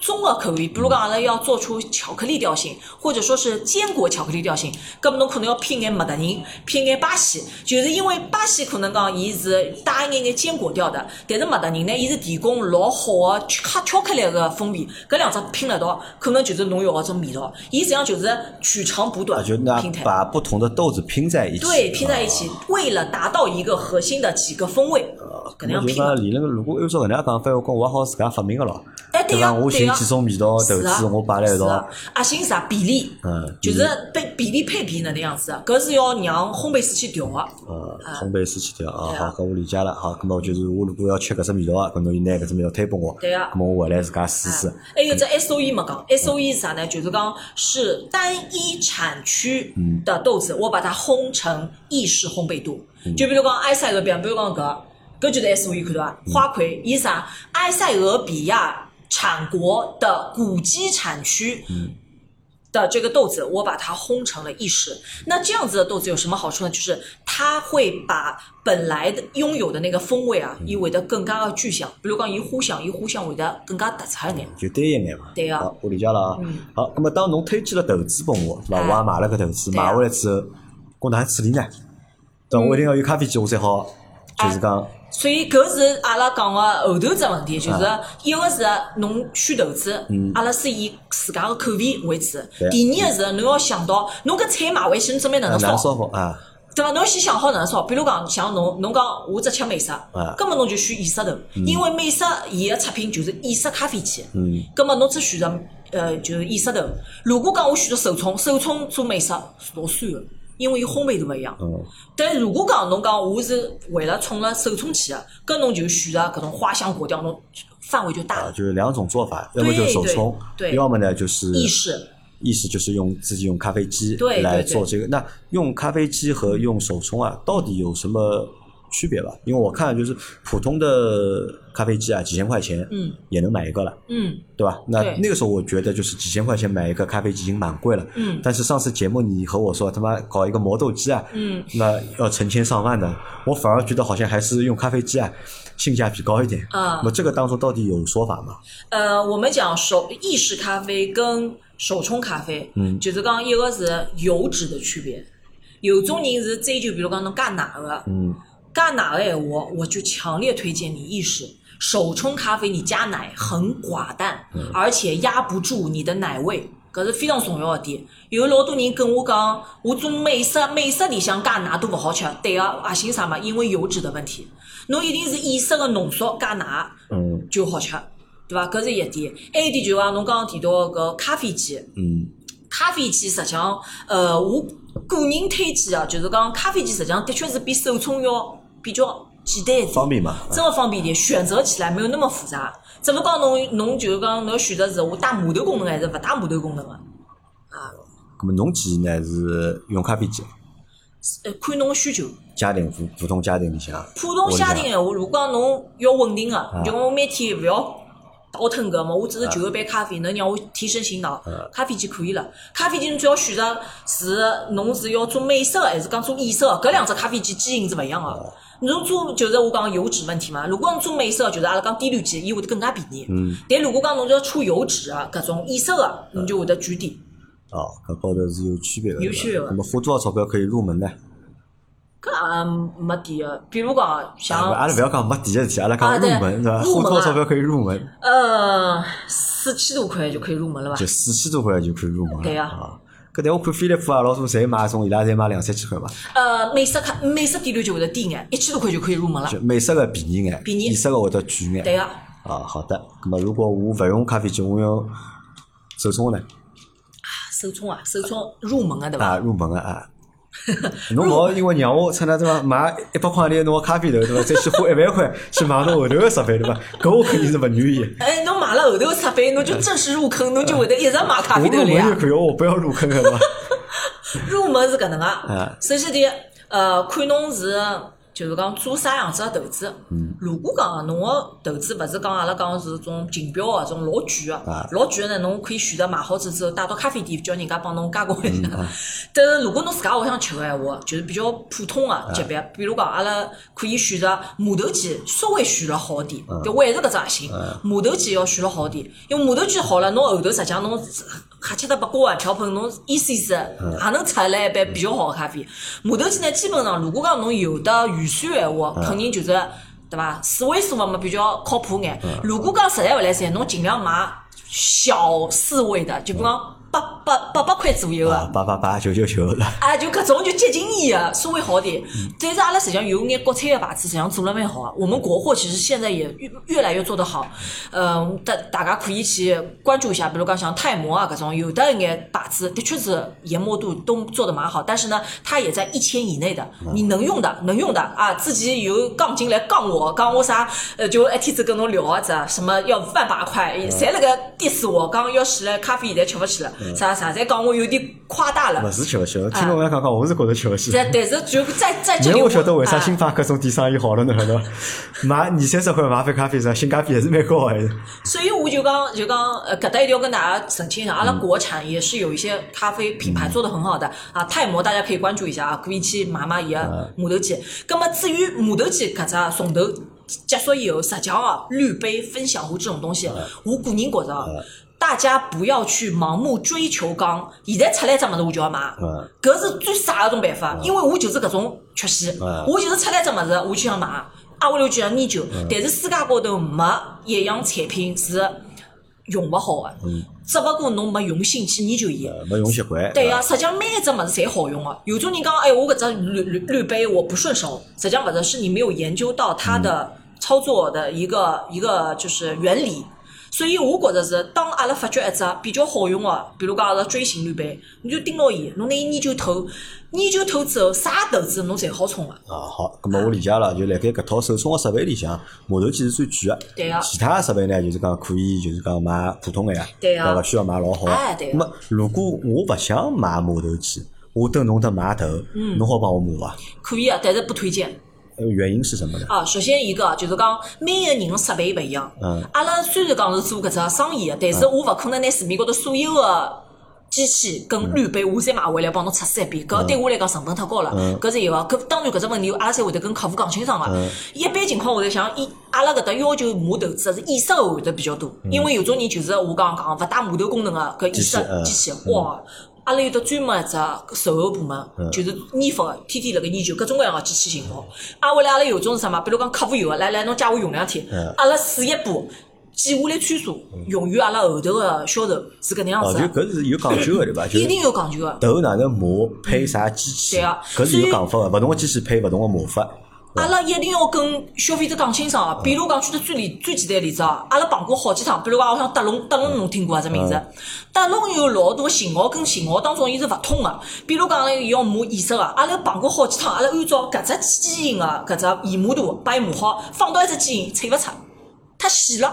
综合口味，比如讲阿拉要做出巧克力调性，或者说是坚果巧克力调性，搿么侬可能要拼眼麦德宁，拼眼巴西，就是因为巴西可能讲伊是带一眼眼坚果调的，但是麦德宁呢，伊是提供老好的黑巧克力个风味，搿两只拼了道，可能就是侬要个种味道。伊实际上就是取长补短，就那拼配。把不同的豆子拼在一起，对，拼在一起，为了达到一个核心的几个风味，搿能样拼。理论如果按照搿能样讲法，我讲我好自家发明个咯。哎，对伐？我寻几种味道豆子，我摆辣一道。啊，寻啥比例？嗯，就是配比例配比哪能样子？搿是要让烘焙师去调个。呃，烘焙师去调啊，好，搿我理解了。好，搿么就是我如果要吃搿只味道啊，搿侬就拿搿只味道推拨我。对个。搿么我回来自家试试。还有只 S O E 没讲，S O E 是啥呢？就是讲是单一产区的豆子，我把它烘成意式烘焙度。就比如讲埃塞俄比亚，比如讲搿，搿就是 S O E 看到伐？花魁伊啥？埃塞俄比亚。产国的古基产区的这个豆子，我把它烘成了意式。那这样子的豆子有什么好处呢？就是它会把本来的拥有的那个风味啊，伊会得更加的具象。比如讲，伊花香，伊花香会得更加突出一点，就单一点嘛。对啊，我理解了啊。好，那么当侬推荐了豆子拨我，对吧？我也买了个豆子，买回来之后，我哪样处理呢？等我一定要有咖啡机，我才好，就是讲。所以搿是阿拉讲个后头只问题，就是一个是侬选投资，阿拉是以自家个口味为主；第二个是侬要想到侬搿菜买回去，侬准备哪能烧？啊，对伐？侬先想好哪能烧。比如讲，像侬侬讲我只吃美式，根本侬就选意式头，因为美式伊个出品就是意式咖啡机。嗯，根本侬只选择呃就是意式头。如果讲我选择手冲，手冲做美式老酸个。因为伊烘焙度勿一样，但如果讲侬讲我是为了冲了手冲去的，搿侬就选择搿种花香果调，侬范围就大了。就是两种做法，要么就是手冲，要么呢就是意式。意式就是用自己用咖啡机来做这个。那用咖啡机和用手冲啊，到底有什么？区别吧，因为我看就是普通的咖啡机啊，几千块钱，嗯，也能买一个了，嗯，对吧？那那个时候我觉得就是几千块钱买一个咖啡机已经蛮贵了，嗯。但是上次节目你和我说他妈搞一个磨豆机啊，嗯，那要成千上万的，我反而觉得好像还是用咖啡机啊性价比高一点啊。那这个当中到底有说法吗？呃，我们讲手意式咖啡跟手冲咖啡，嗯，就是讲一个是油脂的区别，有种人是追求比如讲侬加奶的，嗯。加奶的闲话，我就强烈推荐你意式手冲咖啡。你加奶很寡淡，而且压不住你的奶味，搿是非常重要的点。有老多人跟我讲，我做美式美式里向加奶都勿好吃。对个，核心啥嘛？因为油脂的问题。侬一定是意式的浓缩加奶，嗯，就好吃，对伐？搿是一点。还有一点就讲侬刚刚提到搿咖啡机，嗯，咖啡机实际上，呃，我个人推荐啊，就是讲咖啡机实际上的确是比手冲要。比较简单一点，方便嘛？真个方便点，选择起来没有那么复杂。只不过侬侬就是讲侬选择是我带码头功能还是勿带码头功能个啊？那么侬建议呢是用咖啡机？呃，看侬个需求。家庭普普通家庭里向。普通家庭闲话，如果讲侬要稳定个，就我每天勿要倒腾个嘛，我只是就一杯咖啡，能让我提神醒脑，咖啡机可以了。咖啡机侬只要选择是侬是要做美式个，还是讲做意式个？搿两只咖啡机机型是勿一样个。侬做就是我讲油脂问题嘛。如果侬做美式，就是阿拉讲低滤机，伊会得更加便宜。嗯。但如果讲侬要出油脂啊，搿种意式个，侬就会得贵点。哦，搿高头是有区别的。有区别个。那么花多少钞票可以入门呢？搿也没底个，比如讲像。阿拉勿要讲没底个事体，阿拉讲入门是伐？花多少钞票可以入门？呃，四千多块就可以入门了吧？就四千多块就可以入门了。对呀。搿但我看飞利浦啊，老多侪买种，伊拉侪买两三千块嘛。呃，美式卡美式低滤就会得低眼，一千多块就可以入门了。就美式个便宜眼，便宜。意式个会得贵眼。对个。啊，好的。咁么，如果我勿用咖啡机，我用手冲呢？手冲啊，手冲入门个对伐？啊，入门个啊。(laughs) 侬勿好因为让我出来对伐？买一百块钿侬个咖啡豆对伐？再去花一万块去买侬后头个设备对伐？搿我肯定是勿愿意。哎，侬买了后头个设备，侬就正式入坑，侬就会得一直买咖啡豆了呀门就。可以，我不要入坑个对伐？(laughs) 入门是搿能啊个，首先第一，呃，看侬是就是讲做啥样子个投资。嗯如果讲侬个投资勿是讲阿拉讲是种竞标个，种老贵个啊，老贵个呢，侬可以选择买好子之后带到咖啡店，叫人家帮侬加工一嗯下。(laughs) 但是如果侬自家屋里向吃个闲话，就是比较普通啊个级别，比如讲阿拉可以选择磨豆机，稍微选了好点，嗯就还是搿只核心。磨豆机要选了好点，因为磨豆机好了，侬后头实际上侬瞎七搭八锅啊瓢盆，侬意思意思嗯也能出来一杯比较好个咖啡。磨豆机呢，基本上如果讲侬有的预算闲话，肯定就是对伐？四位数个嘛比较靠谱眼。如果讲实在勿来三，侬尽量买小四位的，就比方八八八百块左右个。啊，八八八九九九了。啊，就搿种就接近伊个，稍微好点。但是阿拉实际上有眼国产个牌子，实际上做了蛮好个。我们国货其实现在也越越来越做得好。嗯，大大家可以去关注一下，比如讲像泰摩啊搿种，有的一眼牌子的确是研磨度都做得蛮好，但是呢，它也在一千以内的，你能用的能用的啊，自己有杠精来杠我，讲我啥呃，就一天子跟侬聊啊子，什么要万把块，侪辣盖 diss 我，讲要死了，咖啡现在吃勿起了，啥啥，侪讲我有点夸大了勿。是吃勿消，听侬搿样讲讲，我是觉着吃勿消。但但是就在在这里但我晓得为啥啊星巴克种店生意好了，呢晓得伐？买二三十块买杯咖啡是性价比还是蛮高个，还是。所以我就讲就讲呃，搿搭一定要跟大家澄清一下，阿拉国产也是有一些咖啡品牌做得很好的啊，泰摩大家可以关注一下啊，可以去买买伊个磨头机。葛么至于磨头机搿只从头结束以后，实际上啊，滤杯、分享壶这种东西，我个人觉着啊。大家不要去盲目追求讲，现在出来只物事我就要买，嗯。搿是最傻的一种办法，因为我就是搿种缺陷，嗯。我就是出来只物事我就想买，啊我就就想研究，但是世界高头没一样产品是用勿好的，只勿过侬没用心去研究伊。没用习惯。对呀、实际上每一只物事侪好用个。有种人讲，哎，我搿只滤滤滤杯我不顺手，实际上勿是，是你没有研究到它的操作的一个一个就是原理。所以我觉着是，当阿拉发觉一只比较好用个，比如讲阿拉锥形滤杯，你就盯牢伊，侬拿伊研究透，研究透之后，啥投资侬侪好冲个。啊，好，咁么我理解了，就辣盖搿套手冲个设备里向，磨头机是最贵个。对个其他个设备呢，就是讲可以，就是讲买普通个呀。对个勿需要买老好个。哎对个咁么如果我勿想买磨头机，我等侬搭买头，嗯侬好帮我磨伐？可以啊，但是不推荐。呃原因是什么呢？啊，首先一个就是讲每一个人个设备勿一样。嗯阿拉虽然讲是做搿只生意个，但是我勿可能拿市面高头所有的机器跟滤杯我侪买回来帮侬测试一遍，搿对我来讲成本太高了。搿是一个。搿当然搿只问题阿拉才会得跟客户讲清爽个。一般情况下头，像一阿拉搿搭要求磨头子是意式个会得比较多，因为有种人就是我刚刚讲勿带磨头功能个搿意式嗯机器，哇！阿拉有得专门一只售后部门，就是研发个，天天辣盖研究各种各样个机器型号。啊，后来阿拉有种是啥嘛？比如讲客户有个，来来，侬借我用两天，阿拉试一部，记下来参数，用于阿拉后头个销售是搿能样哦，子的。就搿是有讲究个对伐？就一定有讲究个。头哪能磨，配啥机器，对啊搿是有讲法个，勿同个机器配勿同个磨法。阿拉一定要跟消费者讲清爽啊！比如讲举个最例最简单个例子啊，阿拉碰过好几趟，比如讲我像德龙，德龙侬听过啊只名字？德龙有老多型号跟型号当中伊是勿通个，比如讲伊要磨颜色个，阿拉碰过好几趟，阿拉按照搿只机型个搿只研磨度把伊磨好，放到一只机型萃勿出。太细了，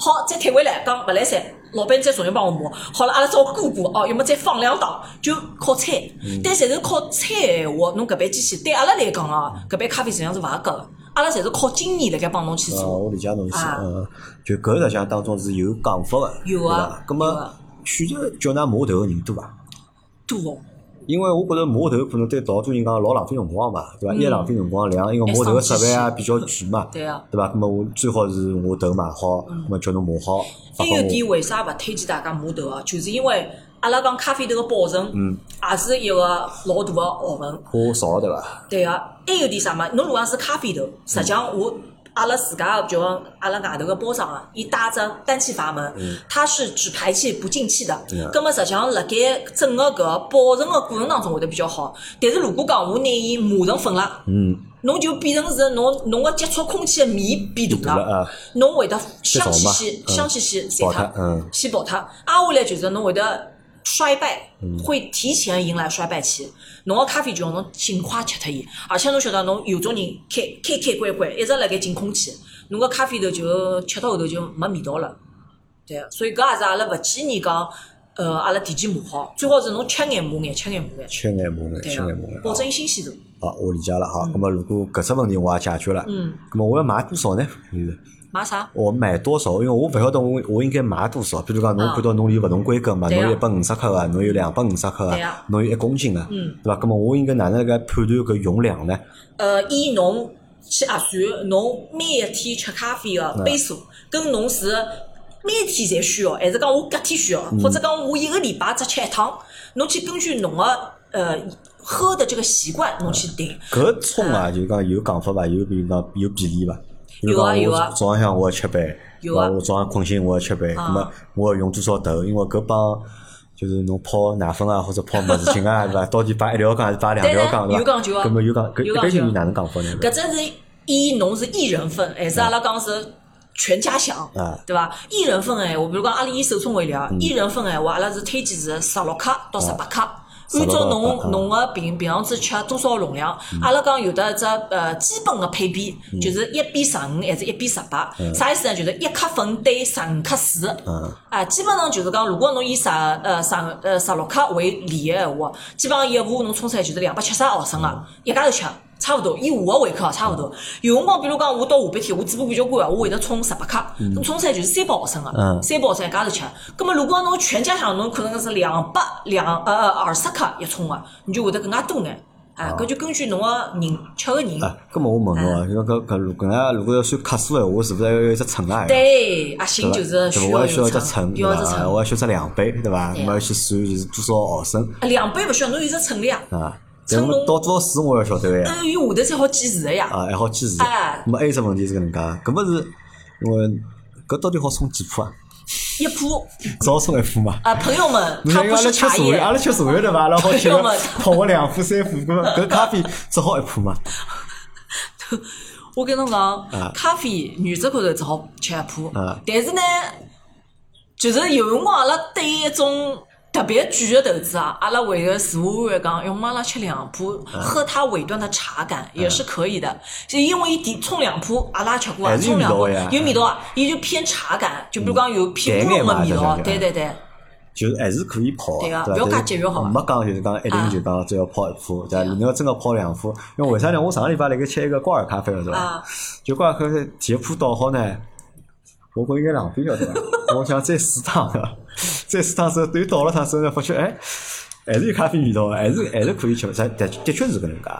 好再退回来，讲勿来三，老板再重新帮我磨，好了，阿拉再过过哦，要么再放两档，就靠猜。但侪是靠猜闲话，侬搿杯机器对阿拉来讲啊，搿杯咖啡实际上是勿合格个，阿拉侪是靠经验辣盖帮侬去啊，做。我理解侬意思，啊嗯，就搿实际上当中是有讲法个，有对啊伐？咁么选择叫㑚磨头个人多伐？多哦，因为我觉着磨头可能对老多人讲老浪费辰光嘛，对伐？一浪费辰光，两因为磨头个设备啊比较贵嘛，(laughs) 对啊。对伐？咁么我最好是我头买好，咁么叫侬磨好，还有。点为啥勿推荐大家磨头啊？就是因为阿拉讲咖啡豆个保存，嗯也是一个老大个学问。花少对伐？对个、还有点啥嘛？侬如果是咖啡豆，实际上我阿拉自家就讲阿拉外头个包装啊，伊带只单气阀门，它是只排气不进气的。嗯葛么实际上辣盖整个搿保存个过程当中会得比较好。但是如果讲我拿伊磨成粉了，嗯，侬就变成是侬侬个接触空气个面变大了。侬会得香气少嘛先嗯。香气先散爆脱先爆脱。挨下来就是侬会得衰败，会提前迎来衰败期。侬个咖啡就要侬尽快吃脱伊，而且侬晓得，侬有种人开开开关关，一直辣盖进空气，侬个咖啡豆就吃到后头就没味道了。对，所以搿也是阿拉勿建议讲，呃，阿拉提前磨好，最好是侬吃眼磨眼，吃眼磨眼。吃眼磨眼，对吃眼磨眼，。保证新鲜度。好，我理解了哈。那么如果搿只问题我也解决了，嗯，那么我要买多少呢？就是买啥？我买多少？因为我勿晓得我我应该买多少。比如讲，侬啊看到侬有勿同规格嘛，侬有一百五十克个，侬有两百五十克个侬有一公斤个，嗯对伐？那么我应该哪能来判断搿用量呢？呃，以侬去核算侬每一天吃咖啡个杯数，跟侬是每天侪需要，还是讲我隔天需要，或者讲我一个礼拜只吃一趟，侬去根据侬个呃喝的这个习惯，侬去定。搿冲啊，就是讲有讲法伐？有比如讲有比例伐？比如讲我有啊有啊早浪向我要吃饭，有啊对伐我早上困醒我要吃杯，啊那么我要用多少豆？因为搿帮就是侬泡奶粉啊，或者泡么子情啊，(laughs) 对伐？到底摆一条缸还是摆两条缸，对伐？对有讲究啊搿么有讲搿有讲究一般性你哪能讲法呢？搿只是以侬是一人份，还是阿拉讲是全家享，啊对伐？一人份个闲话，比如讲阿拉以手冲为例啊，一人份个闲话，阿拉是推荐是十六克到十八克。按照侬侬个平平常子吃多少容量，阿拉讲有的只呃基本个配比，就是一比十五还是一比十八，啥意思呢？就是一克粉对十五克水。嗯啊，基本上就是讲，如果侬以十呃十呃十六克为例个闲话，基本上一壶侬冲出来就是两百七十毫升个，一家头吃。差勿多，以我个胃口差勿多。有辰光，比如讲，我到下半天，我嘴巴比较干，我会得冲十八克，咁冲出来就是三百毫升个，嗯三百毫升一家头吃。咁么，如果侬全家享，侬可能是两百两呃呃二十克一冲个，你就会得更加多眼。啊，搿就根据侬个人吃个人，啊，搿么我问侬啊，就讲搿搿如搿能如果要算克数闲话，是勿是要有一只秤啊？对，阿信就？是需要需要只秤，，对伐？要一只秤。我要需要只量杯，对伐？对那么要去算就是多少毫升啊两杯勿需要，侬有只称了呀，啊？但我称侬到多少水我要晓得个呀。呃，有下头才好计时个呀。啊，还好计时。哎那么还有只问题是搿能介，搿么是因为搿到底好冲几铺啊？一铺只好冲一铺嘛。啊，朋友们，你看阿拉它不是茶吃茶叶，阿，拉吃茶叶对伐？阿拉好吃 (laughs) 泡个两铺三铺，搿么搿咖啡只好一铺嘛。(laughs) 我跟侬啊讲，咖啡原则高头只好吃一铺啊，但是呢，就是有辰光阿拉对一种特别贵的投资啊，阿拉会个自我安慰讲，要么阿拉吃两铺，啊喝它尾端的茶感也是可以的。就因为伊点冲两铺，阿拉也吃过啊，冲两铺有味道啊，伊就偏茶感，就比如讲有偏乌龙的味道，对对对。就是还是可以泡的，对啊对伐？不要但是介节约好伐没讲就是讲一定啊就讲只要泡一铺，对伐？对啊你要真个泡两铺，因为为啥呢？我上个礼拜辣盖吃一个挂耳咖啡了，对伐啊？就挂耳咖啡第一铺倒好呢，我觉应该浪费了，对伐？我想再试趟个，再试趟之后，等于倒了趟之后呢，发觉哎，还是有咖啡味道的，还是还是可以吃的，但的的确是搿能介，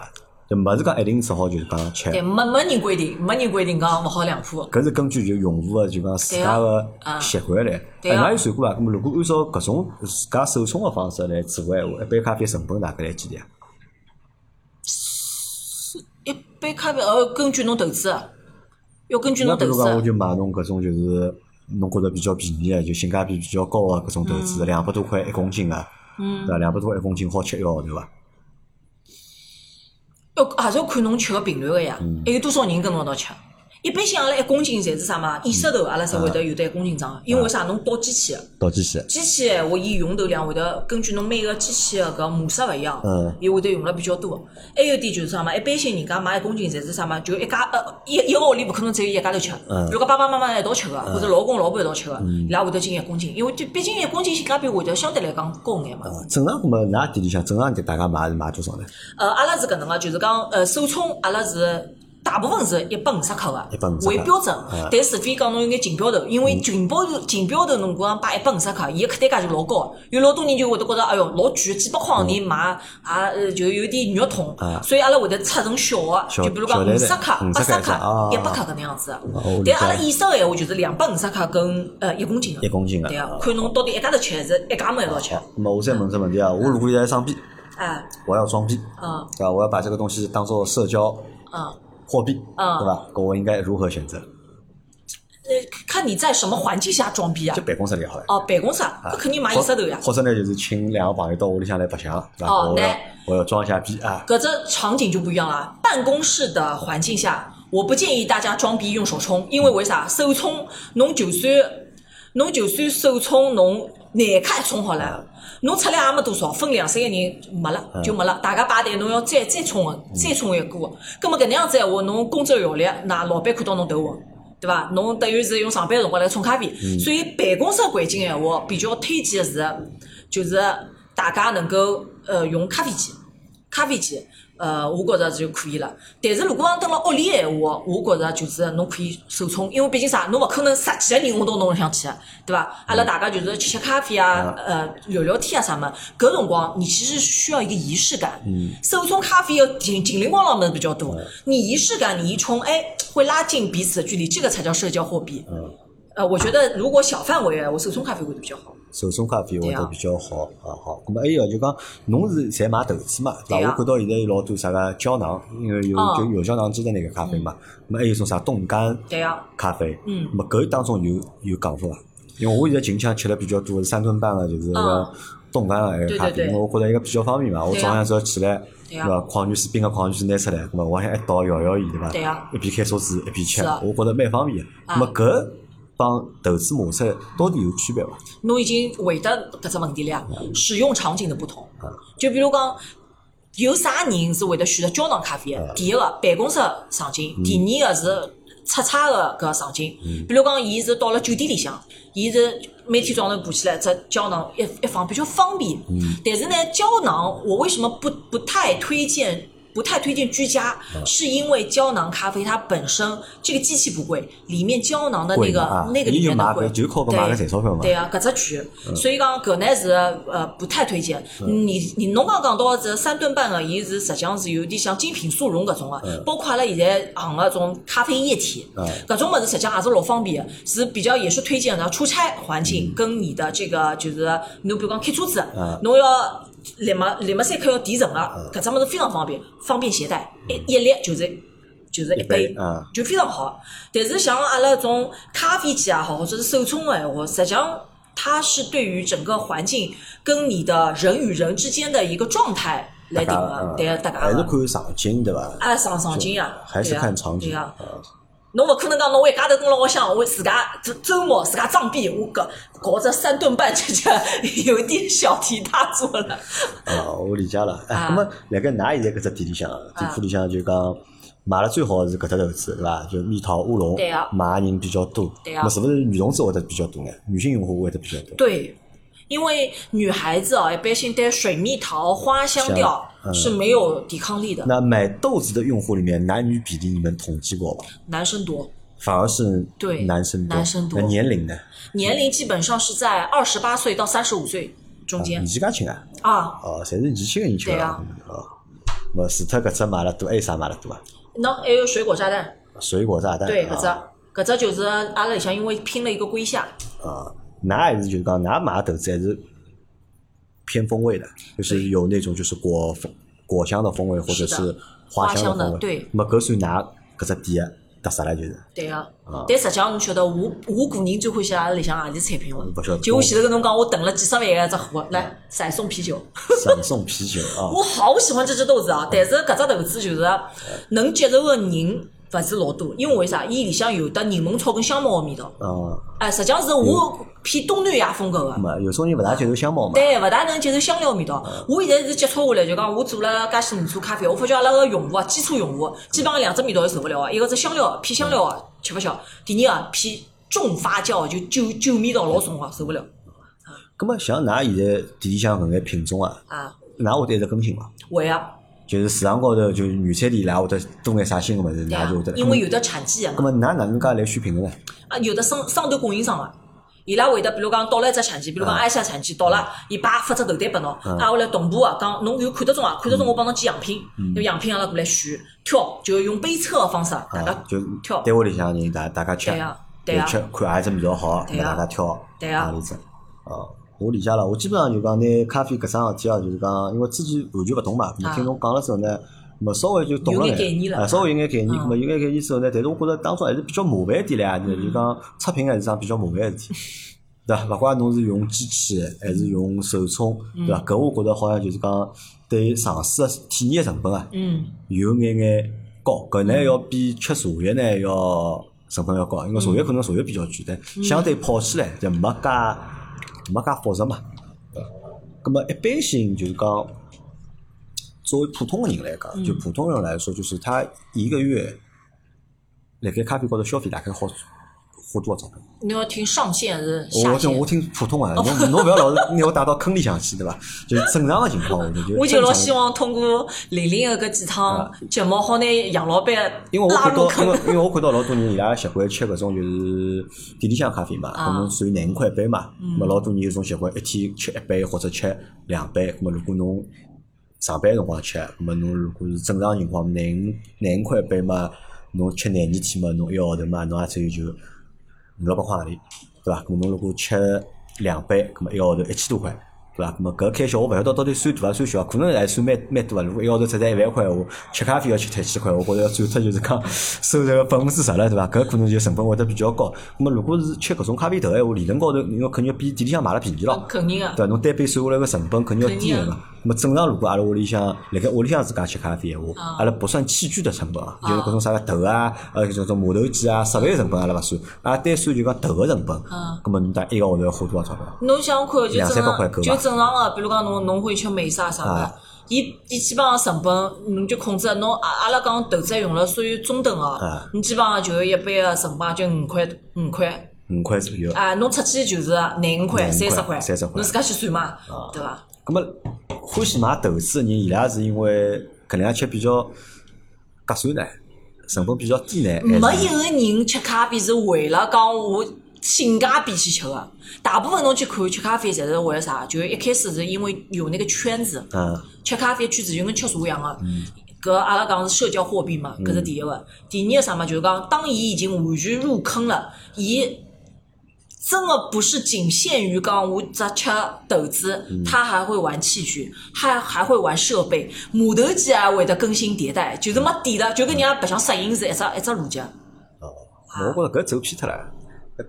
就没是讲一定只好就是讲吃。对，没没人规定，没人规定讲勿好两铺。搿是根据就用户个就讲自家个习惯来。对啊哎，㑚有算过伐？咁么如果按照搿种自家手冲个方式来做个闲话，一杯咖啡成本大概来几钿啊？一杯咖啡，呃，根据侬投资的，要根据侬投资那比如讲，我。就买侬搿种就是侬觉着比较便宜个，就性价比比较高个搿种投资，两百多块一公斤个，嗯对伐？两百多块一公斤好吃一个号头伐？要还是要看侬吃个频率个呀，嗯还有多少人跟侬一道吃。一般性阿拉一公斤侪是啥嘛？二十头阿拉才会得有得一公斤装，因为为啥？侬倒机器个，倒机器。机器闲话伊用头量会得根据侬每个机器个搿模式勿一样嗯，伊会得用了比较多。还有点就是啥嘛？一般性人家买一公斤侪是啥嘛？就一家呃一一个屋里勿可能只有一家头吃，嗯比如讲爸爸妈妈一道吃个，或者老公老婆一道吃个，伊拉会得进一公斤，因为就毕竟一公斤性价比会得相对来讲高眼嘛。正常搿么㑚店里向正常大家买是买多少呢？呃，阿拉是搿能个，就是讲，呃，手冲阿拉是大部分是一百五十克个150克为标准。嗯，但除非讲侬有眼竞标头，因为竞标头竞标头侬讲摆一百五十克，伊个客单价就老高个，有老多人就会得觉着，哎哟老贵，几百块行钿买啊，呃就有点肉痛。啊，所以阿拉会得拆成小个，就比如讲五十克、八十克一百克搿能样子。但阿拉意式个闲话就是两百五十克跟呃一公斤个，一公斤个。对啊，看侬到底一家头吃还是一家门一道吃，那么我再问只问题啊，我如果现在上币，哎，我要装逼，嗯对吧？我要把这个东西当做社交嗯。货币，嗯对吧？搿我应该如何选择？呃，看你在什么环境下装逼啊就？办公室里好了。哦，办公室啊，搿肯定买一十头呀。或者呢，就是请两个朋友到屋里向来白相，对吧？哦我要那我要装一下逼啊。搿只场景就不一样了。办公室的环境下，我不建议大家装逼用手冲，因为为啥？手冲侬就算侬就算手冲侬难卡一冲好了，侬出来也没多少，分两三个人没了就没了，大家排队侬要再再冲个，再冲一个，葛么搿能样子闲话，侬工作效率，那老板看到侬头昏。对伐？侬等于是用上班辰光来冲咖啡，所以办公室环境闲话比较推荐的是，就是大家能够呃用咖啡机，咖啡机。呃，我觉着就可以了。但是如果讲蹲辣屋里闲话，我觉着就是侬可以手冲，因为毕竟啥，侬勿可能十几个人我到侬里向去，对伐？阿拉大家就是吃吃咖啡啊，呃，聊聊天啊啥么，搿辰光你其实需要一个仪式感。嗯手冲咖啡要精精灵光浪么比较多，你仪式感你一冲，哎，会拉近彼此的距离，这个才叫社交货币。嗯呃，我觉得如果小范围，我手冲咖啡会比较好。手冲咖啡会得比较好啊，好。咁么还有就讲，侬是侪买豆子嘛？对伐？我看到现在有老多啥个胶囊，因为有就有胶囊机的那个咖啡嘛。咁么还有种啥冻干咖啡？嗯。咁么搿当中有有讲法伐？因为我现在近腔吃的比较多是三顿半个，就是那个冻干个个咖啡，因为我觉得一个比较方便嘛。我早上只要起来，对伐？矿泉水冰个矿泉水拿出来，咁么我还一倒摇摇伊，对伐？对一边开车子一边吃，我觉得蛮方便。咁么搿。帮投资模式到底有区别伐？侬已经回答搿只问题了呀。使用场景的不同，就比如讲，有啥人是会得选择胶囊咖啡？第一个办公室场景，第二个是出差的搿场景。比如讲，伊是到了酒店里向，伊是每天早上爬起来只胶囊一一放比较方便。但是呢，胶囊我为什么不不太推荐？不太推荐居家，是因为胶囊咖啡它本身这个机器不贵，里面胶囊的那个那个里面的贵，就靠搿买个赚钞票嘛。对啊，搿只区，所以讲搿呢是呃不太推荐。你你侬刚讲到这三顿半个，伊是实际上是有点像精品速溶搿种个，包括阿拉现在行个种咖啡液体，搿种物事实际上也是老方便，是比较也是推荐的出差环境跟你的这个就是侬比如讲开车子，侬要。立马立马三克要提成个，搿只物事非常方便，方便携带，一一粒就是就是一杯，就非常好。但是像阿拉种咖啡机也好，或者是手冲个闲话，实际上它是对于整个环境跟你的人与人之间的一个状态来定个，对大家还是看场景对伐？啊，场场景呀，还是看场景啊。侬勿可能讲侬一家头跟牢屋向，我自家周周末自家装逼，我搞搞只三顿半吃吃，有点小题大做了。哦，我理解了。哎，(laughs) 那么辣盖㑚现在搿只店里向，店铺里向就讲买了最好是搿只豆子，对伐？就蜜桃乌龙，买人比较多。对啊。是勿是女同志会得比较多呢？女性用户会得比较多。对。因为女孩子哦，一般性对水蜜桃花香调是没有抵抗力的。那买豆子的用户里面，男女比例你们统计过吧？男生多，反而是对男生多。男生多。年龄呢？年龄基本上是在二十八岁到三十五岁中间。年纪介轻啊？啊。哦，侪是年轻人对啊。哦。么除脱搿只买了多，还有啥买了多啊？喏，还有水果炸弹。水果炸弹。对，搿只，搿只就是阿拉里向因为拼了一个龟下。啊。㑚还是就是讲，㑚买豆子还是偏风味的，就是有那种就是果风果香的风味，或者是花香的风味。对，那么搿算㑚搿只店特色了，就是。对啊。但实际上，侬晓得，我我个人最欢喜阿拉里向何里产品了。不晓得。就我前头跟侬讲，我囤了几十万个只货，来闪送啤酒。闪送啤酒啊！(laughs) 我好喜欢这只豆子啊！但是搿只豆子就是能接受的人。勿是老多，因为为啥？伊里向有的柠檬草跟香茅个味道。哦。哎，实际上是我偏东南亚风格个。没，有种人勿大接受香茅嘛。对，勿大能接受香料味道。我现在是接触下来，就讲我做了介许年做咖啡，我发觉阿拉个用户啊，基础用户基本上两只味道是受勿了个，一个是香料偏香料个吃勿消，第二个偏重发酵就酒酒味道老重个受勿了。啊。咁么像㑚现在店里向搿眼品种啊？啊。㑚会得一直更新伐？会啊。就是市场高头，就是原产地伊拉会得多眼啥新个物事，那就会得。因为有的产季啊。咁么，㑚哪能介来选品个呢？啊，有的商商头供应商个，伊拉会得，比如讲到了一只产季，比如讲埃夏产季到了，伊叭发只豆单拨侬，啊，我来同步啊，讲侬有看得中啊，看得中我帮侬寄样品，用样品阿拉过来选挑，就用杯测个方式，大家就挑。单位里向人大大家吃，对吃看阿只味道好，大家挑，对啊，哦。我理解了，我基本上就讲拿咖啡搿桩事体啊，就是讲，因为之前完全勿懂嘛，听侬讲了之后呢。么稍微就懂了眼，啊，稍微有眼概念，么有眼概念之后呢，但是我觉着当中还是比较麻烦点唻，就讲测评还是桩比较麻烦个事体，(laughs) 对伐？勿管侬是用机器还是用手冲，对伐？搿我觉着好像就是讲对尝试个体验个成本啊，有眼眼高，搿呢要比吃茶叶呢要成本要高，因为茶叶可能茶叶比较贵，但相对泡起来就没介没介复杂嘛。咁么一般性就是讲，作为普通的人来讲，就普通人来说，就是他一个月辣盖咖啡高头消费大概好花多少钞票？你要听上限还是下我听？我听普通啊，侬侬勿要老是拿我带到坑里向去，对伐？就是正常个情况，我就 (laughs) 我就老希望通过玲玲的搿几趟节目，好拿杨老板因为我看到，因为坑。因为我看到老多人伊拉习惯吃搿种就是店里向咖啡嘛，啊可能属于廿五块一杯嘛。咁么老多人有种习惯一天吃一杯或者吃两杯。咁么如果侬上班辰光吃，咁么侬如果是正常情况廿五廿五块一杯嘛，侬吃廿二天嘛，侬一个号头嘛，侬也只有就五六百块钿，对伐？咾侬如果吃两杯，咾么一个号头一千多块。对伐？咁么搿开销我勿晓得到底算大啊算小啊，可能还算蛮蛮多啊。如果一个号头只赚一万块闲话，吃咖啡要吃脱一千块，我觉着要占脱就是讲收入个百分之十了，对伐？搿可能就成本会得比较高。咁么如果是吃搿种咖啡豆闲话，理论高头侬肯定要比店里向买了便宜咯。肯定啊对伐？侬单杯算下来个成本肯定要低个嘛。咁么正常如果阿拉屋里向辣盖屋里向自家吃咖啡闲话，啊阿拉不算器具的成本啊，就是搿种啥个豆啊，呃，搿种磨豆机啊，设备个成本阿拉勿算，阿拉单算就讲豆个成本。嗯咁么侬大一个号头要花多少钞票？侬想看就两，三百块够吧就正常个，比如讲侬侬会吃美沙啥啊。个，伊伊基本上成本侬就控制，侬阿阿拉讲投资用了属于中等啊。个，侬基本上就一杯个成本就五块五块。五块左右。啊，侬出去就是廿五块、三十块三十块，30块。侬自家去算嘛，对伐？咁么欢喜买投资个人，伊拉是因为搿两吃比较合算呢，成本比较低呢，没还是？一个人吃咖啡是为了讲我性价比去吃个，大部分侬去看吃咖啡，侪是为了啥？就是一开始是因为有那个圈子，嗯吃咖啡圈子就跟吃茶一样个。搿阿拉讲是社交货币嘛，搿是第一个。第二个啥嘛，就是讲当伊已经完全入坑了，伊真的不是仅限于讲我只吃豆子，他还会玩器具，还还会玩设备，磨头机还会得更新迭代，就是没底了，就跟人家白相摄影是一只一只逻辑。我觉着搿走偏脱了。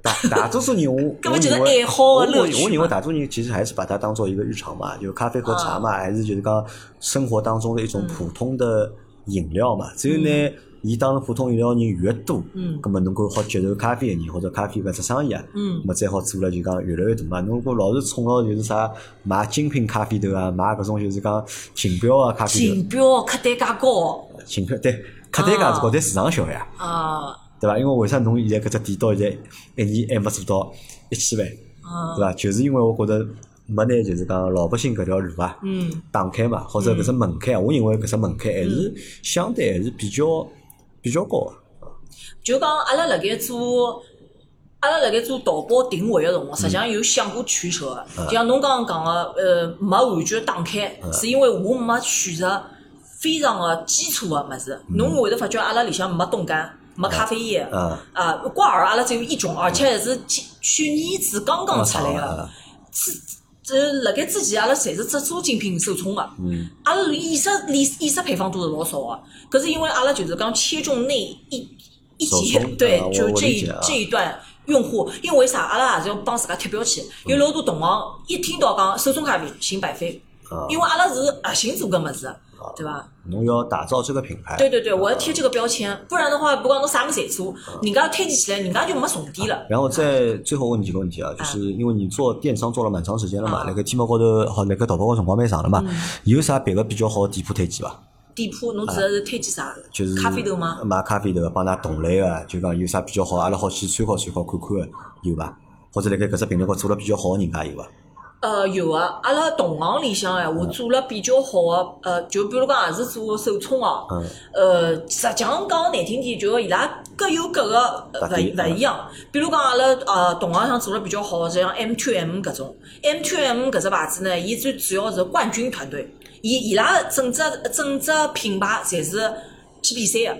大大多数人我我认为爱好乐趣我认为大多数人其实还是把它当做一个日常嘛，就咖啡和茶嘛，还是就是讲生活当中的一种普通的饮料嘛。只有呢，伊当成普通饮料人越多，嗯。那么侬够好接受咖啡的人或者咖啡搿只生意啊，嗯。咁么再好做了就讲越来越大嘛。侬如果老是冲到就是啥买精品咖啡豆啊，买搿种就是讲竞标啊咖啡豆，竞标客单价高。竞标对，客单价是高，但市场小呀。啊对伐？因为为啥侬现在搿只店到现在一年还没做到一千万，啊对伐？就是因为我觉着没拿就是讲老百姓搿条路啊嗯打开嘛，或者搿只门槛啊，我认为搿只门槛还是相对还是比较比较高个。就讲阿拉辣盖做，阿拉辣盖做淘宝定位个辰光，实际上有想过取舍个。就像侬刚刚讲个，呃，没完全打开，是因为我没选择非常个基础个物事。侬会得发觉阿拉里向没冻干，没咖啡因。嗯啊，挂耳阿拉只有一种，而且还是去去年子刚刚出来个。啊这辣盖之前，阿拉侪是只做精品手冲个，嗯阿拉意式意意式配方都是老少个。搿是因为阿拉就是讲切中那一一手节，对就这一这一段用户，因为为啥？阿拉也是要帮自家贴标签。有老多同行一听到讲手冲咖啡，寻百飞，啊，因为阿拉是核心做搿物事，对伐？侬要打造这个品牌，对对对，我要贴这个标签，不然的话，不管侬啥物事侪做，人家推荐起来，人家就没重点了。然后再最后问你几个问题啊，就是因为你做电商做了蛮长时间了嘛，那个天猫高头好，那个淘宝高头辰光蛮长了嘛，有啥别个比较好的店铺推荐伐？店铺侬指的是推荐啥？就是咖啡豆吗？买咖啡豆帮㑚同类个，就讲有啥比较好，阿拉好去参考参考看看个，有伐？或者辣盖搿只平台高做了比较好个人家有伐？呃，有啊，阿拉同行里向哎，我做了比较好的，呃，就比如讲也是做手冲哦，嗯。呃，实际上讲难听点，就伊拉各有各个勿勿一样。比如讲阿拉呃同行上做了比较好像 M to M 搿种，M to M 搿只牌子呢，伊最主要是冠军团队，伊伊拉整只整只品牌侪是去比赛个。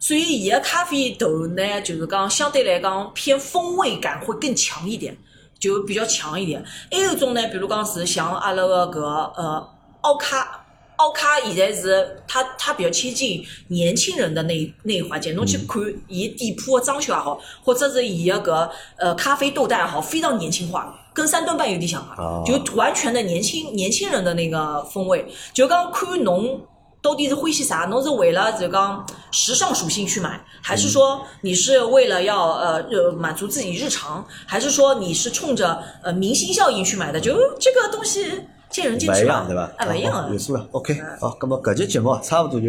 所以伊个咖啡豆呢，就是讲相对来讲偏风味感会更强一点，就比较强一点。还有一种呢，比如讲是像阿拉个搿呃奥卡。奥卡现在是它它比较接近年轻人的那那一环节，侬去看伊店铺的装修也好，或者是伊个搿呃咖啡豆袋也好，非常年轻化，跟三顿半有点像啊，就完全的年轻年轻人的那个风味。就讲看侬到底是欢喜啥？侬是为了就讲时尚属性去买，还是说你是为了要呃呃满足自己日常，还是说你是冲着呃明星效应去买的？就这个东西见仁见智对吧？哎，勿一样的好有。数了。OK，好，那么搿节节目啊差不多就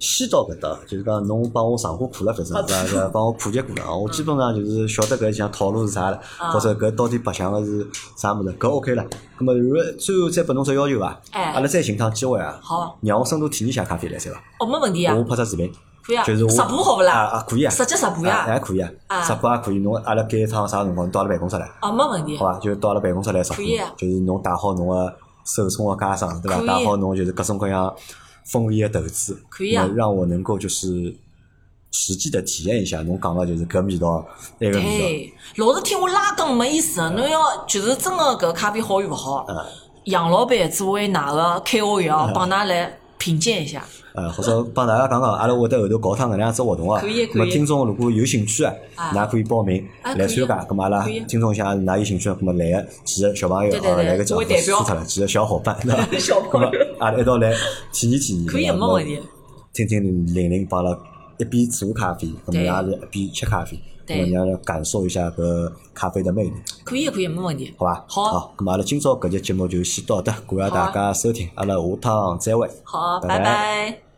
先到搿搭，就是讲侬帮我上过课了，反正？是吧帮我普及过了啊。(laughs) 我基本上就是晓得搿项套路是啥了，啊或者搿到底白相个是啥物事，搿 OK 了。咁么如果最后再拨侬只要求伐？哎阿拉再寻趟机会啊，好，让我深度体验一下咖啡来塞伐？哦，没问题啊我，拍只视频。可以啊，就是我直播好勿啦？啊啊可以啊，直接直播啊呀？还可以啊啊，直播也可以。侬阿拉改一趟啥辰光，到阿拉办公室来，哦，没问题好。伐？就到阿拉办公室来直播可以啊，就是侬带好侬个手冲个家常，对伐带好侬就是各种各样风味个投资，可以啊。让我能够就是实际的体验一下侬讲个就是搿味道，那个味对，老是听我拉更没意思，侬要就是真个搿咖啡好与勿好嗯，杨老板作为㑚个 KOL (laughs) 帮㑚来品鉴一下。呃，或者帮大家讲讲，阿拉会得后头搞趟搿能样子活动啊。可以听众如果有兴趣啊，啊㑚可以报名来参加。咁么阿拉听众像㑚有兴趣，咁么来个几个小朋友啊，来个作为代表说出来几个小伙伴，(laughs) 对伐？小朋友咁阿拉一道来体验体验。可以没问题。听听玲玲帮阿拉一边做咖啡，咁么对也是一边吃咖啡，对咁么让阿拉感受一下搿咖啡的魅力，可以可以，没问题。好吧？好好，咁么阿拉今朝搿节节目就先到这，感谢大家收听，阿拉下趟再会。好，拜拜拜拜。